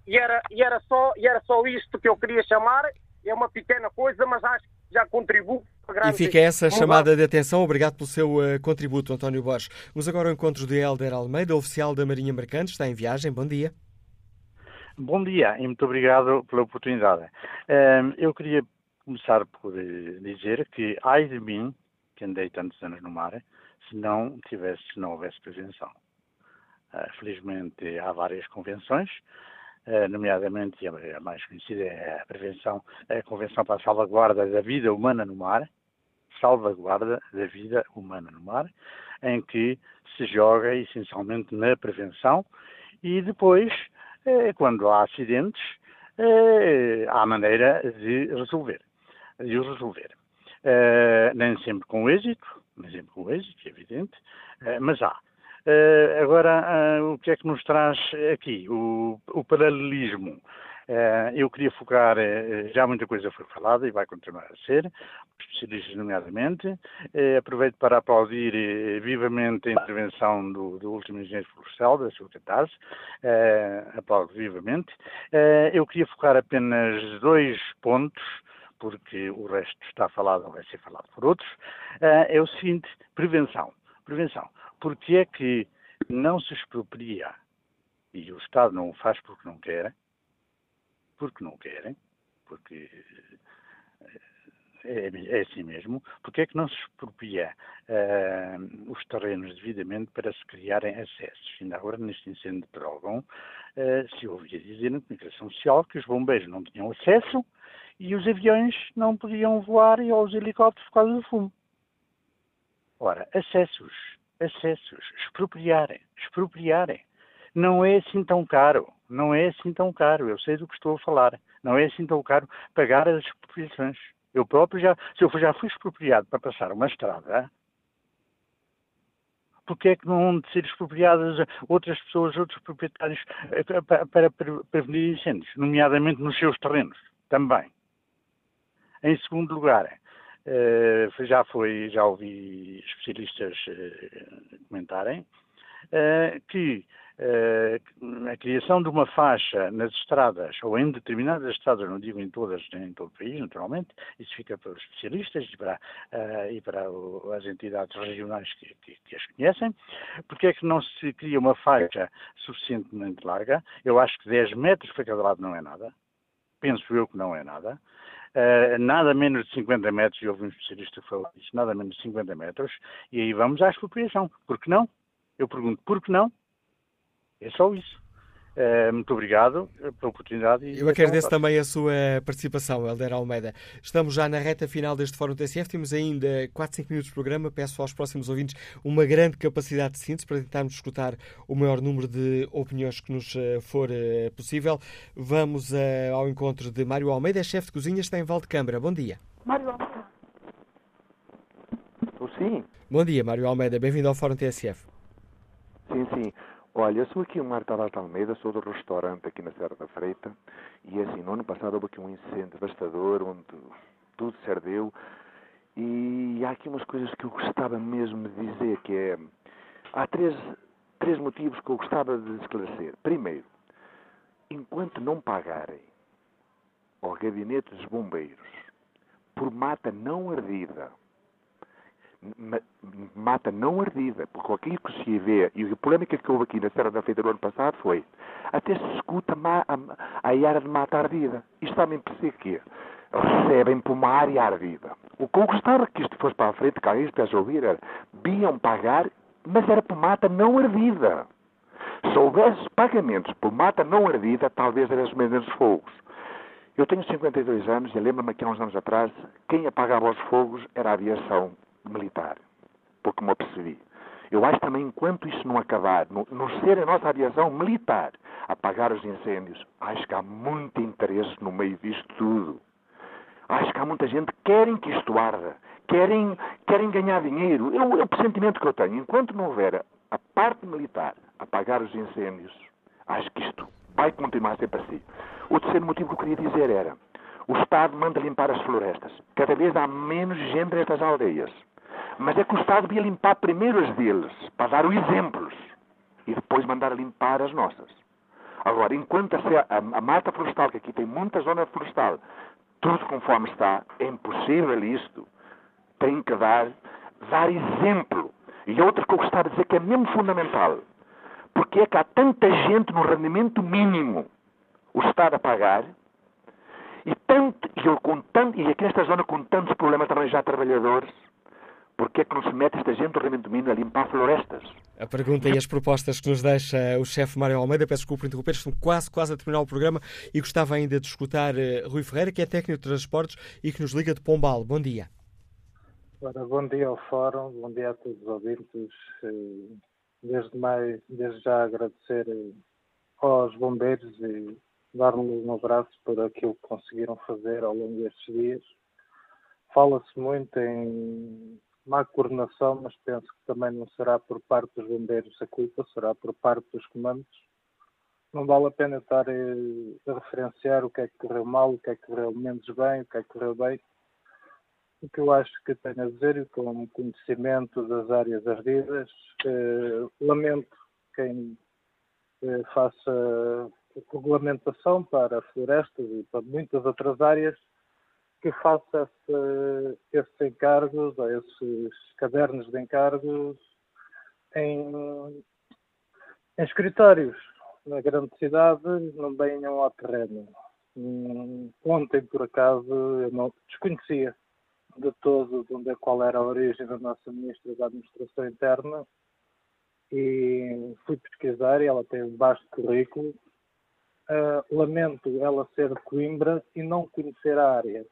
e era, e, era só, e era só isto que eu queria chamar. É uma pequena coisa, mas acho que já contribui e fica essa chamada de atenção. Obrigado pelo seu uh, contributo, António Borges. Vamos agora ao encontro de Helder Almeida, oficial da Marinha Mercante. Está em viagem. Bom dia. Bom dia e muito obrigado pela oportunidade. Uh, eu queria começar por uh, dizer que, ai de mim, que andei tantos anos no mar, se não tivesse, se não houvesse prevenção. Eh, felizmente há várias convenções eh, nomeadamente a mais conhecida é a prevenção, a Convenção para a Salvaguarda da Vida Humana no Mar, salvaguarda da vida humana no mar, em que se joga essencialmente na prevenção e depois, eh, quando há acidentes, eh, há maneira de resolver, de os resolver. Nem sempre com êxito, nem sempre com êxito, é evidente, mas há. Uh, agora, uh, o que é que nos traz aqui? O, o paralelismo. Uh, eu queria focar, já muita coisa foi falada e vai continuar a ser, especialistas nomeadamente. aproveito para aplaudir vivamente a intervenção do, do último engenheiro florestal, da sua Catase. aplaudo vivamente. eu queria focar apenas dois pontos porque o resto está falado ou vai ser falado por outros, é o seguinte, prevenção. Prevenção porque é que não se expropria e o Estado não o faz porque não quer, porque não querem, porque eh, é, é assim mesmo, porque é que não se expropria uh, os terrenos devidamente para se criarem acessos? Ainda agora, neste incêndio de Prolgom, uh, se ouvia dizer na comunicação social que os bombeiros não tinham acesso e os aviões não podiam voar e os helicópteros por causa do fumo. Ora, acessos, acessos, expropriarem, expropriarem. Não é assim tão caro, não é assim tão caro, eu sei do que estou a falar. Não é assim tão caro pagar as expropriações. Eu próprio já, se eu já fui expropriado para passar uma estrada, porque é que não vão ser expropriadas outras pessoas, outros proprietários eh, para, para prevenir incêndios, nomeadamente nos seus terrenos, também. Em segundo lugar, já foi, já ouvi especialistas eh, comentarem que eh, a criação de uma faixa nas estradas, ou em determinadas estradas, não digo em todas, nem em todo o país, naturalmente, isso fica para os especialistas e para, uh, e para o, as entidades regionais que, que, que, as conhecem. Porque é que não se cria uma faixa suficientemente larga? Eu acho que 10 metros para cada lado não é nada. Penso eu que não é nada. Uh, nada menos de 50 metros, e houve um especialista que falou disso, nada menos de 50 metros, e aí vamos à expropriação. Por que não? Eu pergunto, por que não? É só isso. Uh, muito obrigado pela oportunidade. Eu agradeço também a sua participação, Helder Almeida. Estamos já na reta final deste Fórum TSF, temos ainda 4, 5 minutos de programa. Peço aos próximos ouvintes uma grande capacidade de síntese para tentarmos escutar o maior número de opiniões que nos eh, for possível. Vamos ao encontro de Mário Almeida, chefe de cozinha, está em Valdecâmara. Bom dia. Mário Almeida. Sim. Bom dia, Mário Almeida. Bem-vindo ao Fórum TSF. Sim, sim. Olha, eu sou aqui o Marta Alata Almeida, sou do restaurante aqui na Serra da Freita, e assim, no ano passado houve aqui um incêndio devastador, onde tudo se ardeu, e há aqui umas coisas que eu gostava mesmo de dizer, que é, há três, três motivos que eu gostava de esclarecer. Primeiro, enquanto não pagarem ao gabinete dos bombeiros por mata não ardida, mata não ardida, porque aquilo que se vê, e a polémica que houve aqui na Serra da Feita do ano passado foi, até se escuta a, área de mata ardida. Isto precisa que recebem por uma área ardida. O que eu gostava que isto fosse para a frente, que alguém estivesse a ouvir, era, viam pagar, mas era por mata não ardida. Se houvesse pagamentos por mata não ardida, talvez eram menos fogos. Eu tenho 52 anos e lembro-me que há uns anos atrás, quem apagava os fogos era a aviação militar, porque me apercebi. Eu acho também, enquanto isso não acabar, não, ser a nossa aviação militar apagar os incêndios, acho que há muito interesse no meio disto tudo. Acho que há muita gente que querem que isto arda, querem, querem ganhar dinheiro. Eu, é o pressentimento que eu tenho. Enquanto não houver a parte militar apagar os incêndios, acho que isto vai continuar a ser para si. O terceiro motivo que eu queria dizer era: o Estado manda limpar as florestas. Cada vez há menos gente nestas aldeias. Mas é que o Estado devia limpar primeiro as deles, para dar os exemplos, e depois mandar limpar as nossas. Agora, enquanto a, a, a mata florestal, que aqui tem muita zona florestal, tudo conforme está, é impossível isto. Tem que dar, dar exemplo. E outra que eu gostava de dizer que é mesmo fundamental. Porque é que há tanta gente no rendimento mínimo o Estado a pagar e tanto, e, eu, com tanto, e aqui nesta zona com tantos problemas de arranjar trabalhadores, Porquê é que não se mete esta gente do Rendimento Mínimo a limpar florestas? A pergunta e as propostas que nos deixa o chefe Mário Almeida, peço desculpa por interromper, estão quase, quase a terminar o programa e gostava ainda de escutar uh, Rui Ferreira, que é técnico de transportes e que nos liga de Pombal. Bom dia. Ora, bom dia ao Fórum, bom dia a todos os ouvintes. Eh, desde, mais, desde já agradecer eh, aos bombeiros e dar-lhes um abraço por aquilo que conseguiram fazer ao longo destes dias. Fala-se muito em má coordenação, mas penso que também não será por parte dos bombeiros a culpa, será por parte dos comandos. Não vale a pena estar a, referenciar o que é que correu mal, o que é que correu menos bem, o que é que correu bem. O que eu acho que tenho a dizer, e com conhecimento das áreas ardidas, eh, lamento quem eh, faça regulamentação para florestas e para muitas outras áreas, que faça esse, esses encargos, ou esses cadernos de encargos em, em escritórios na grande cidade, não venham ao terreno. Hum, ontem, por acaso, eu não desconhecia. de todo de onde, é, qual era a origem da nossa Ministra da Administração Interna e fui pesquisar e ela tem um vasto currículo. Uh, lamento ela ser de Coimbra e não conhecer a área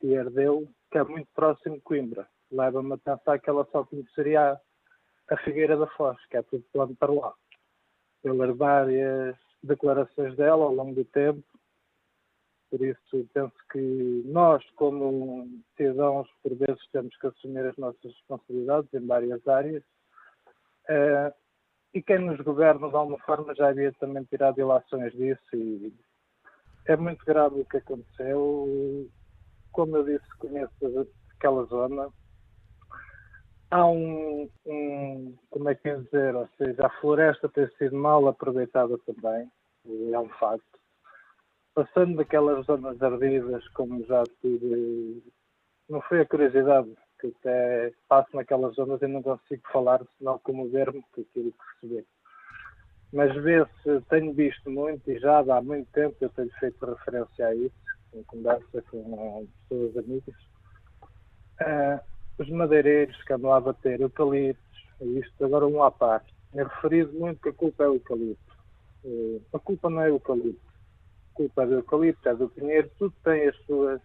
de Herdeu, que é muito próximo de Coimbra. Leva-me a pensar que ela só conheceria a Figueira da Foz, que é tudo plano para lá. Pelas várias declarações dela ao longo do tempo, por isso, penso que nós, como cidadãos, por vezes temos que assumir as nossas responsabilidades em várias áreas. Uh, e quem nos governa, de alguma forma, já havia também tirado ilações disso. E é muito grave o que aconteceu. Como eu disse, conheço aquela zona. Há um, um como é que é dizer, ou seja, a floresta tem sido mal aproveitada também, é um facto passando daquelas zonas ardidas, como já tive, não foi a curiosidade, que até passo naquelas zonas e não consigo falar, senão comover-me com aquilo que recebi. Mas vê-se, tenho visto muito e já há muito tempo eu tenho feito referência a isso, em conversa com pessoas amigas. Uh, os madeireiros que andam a bater eucaliptos, isto agora um à parte. É referido muito que a culpa é o eucalipto. Uh, a culpa não é o eucalipto culpa do eucalipto, é do pinheiro, tudo tem as suas,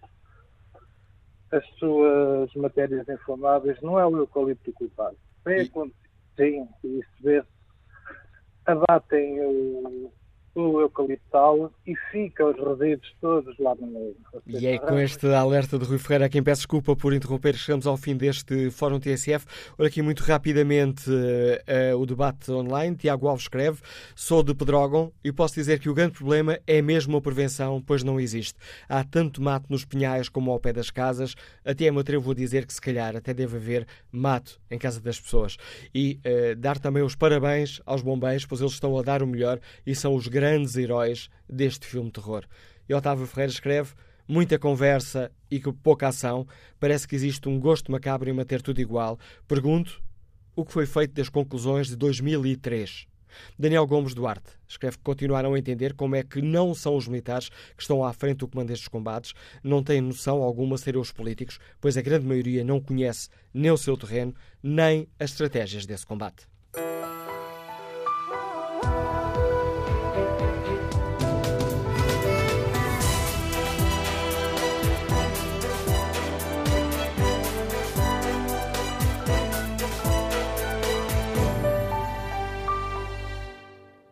as suas matérias inflamáveis, não é o eucalipto culpado. Tem acontecido, sim, isso vê-se, abatem o, o eucaliptal e fica os resíduos todos lá no meio. E é com este alerta de Rui Ferreira a quem peço desculpa por interromper, chegamos ao fim deste Fórum TSF. Olha aqui muito rapidamente uh, uh, o debate online. Tiago Alves escreve: Sou de Pedrógão e posso dizer que o grande problema é mesmo a prevenção, pois não existe. Há tanto mato nos pinhais como ao pé das casas, até me atrevo a dizer que se calhar até deve haver mato em casa das pessoas. E uh, dar também os parabéns aos bombeiros, pois eles estão a dar o melhor e são os grandes grandes heróis deste filme de terror. E Otávio Ferreira escreve: muita conversa e que pouca ação. Parece que existe um gosto macabro em manter tudo igual. Pergunto o que foi feito das conclusões de 2003. Daniel Gomes Duarte escreve que continuaram a entender como é que não são os militares que estão à frente do comando destes combates, não têm noção alguma serem os políticos, pois a grande maioria não conhece nem o seu terreno, nem as estratégias desse combate.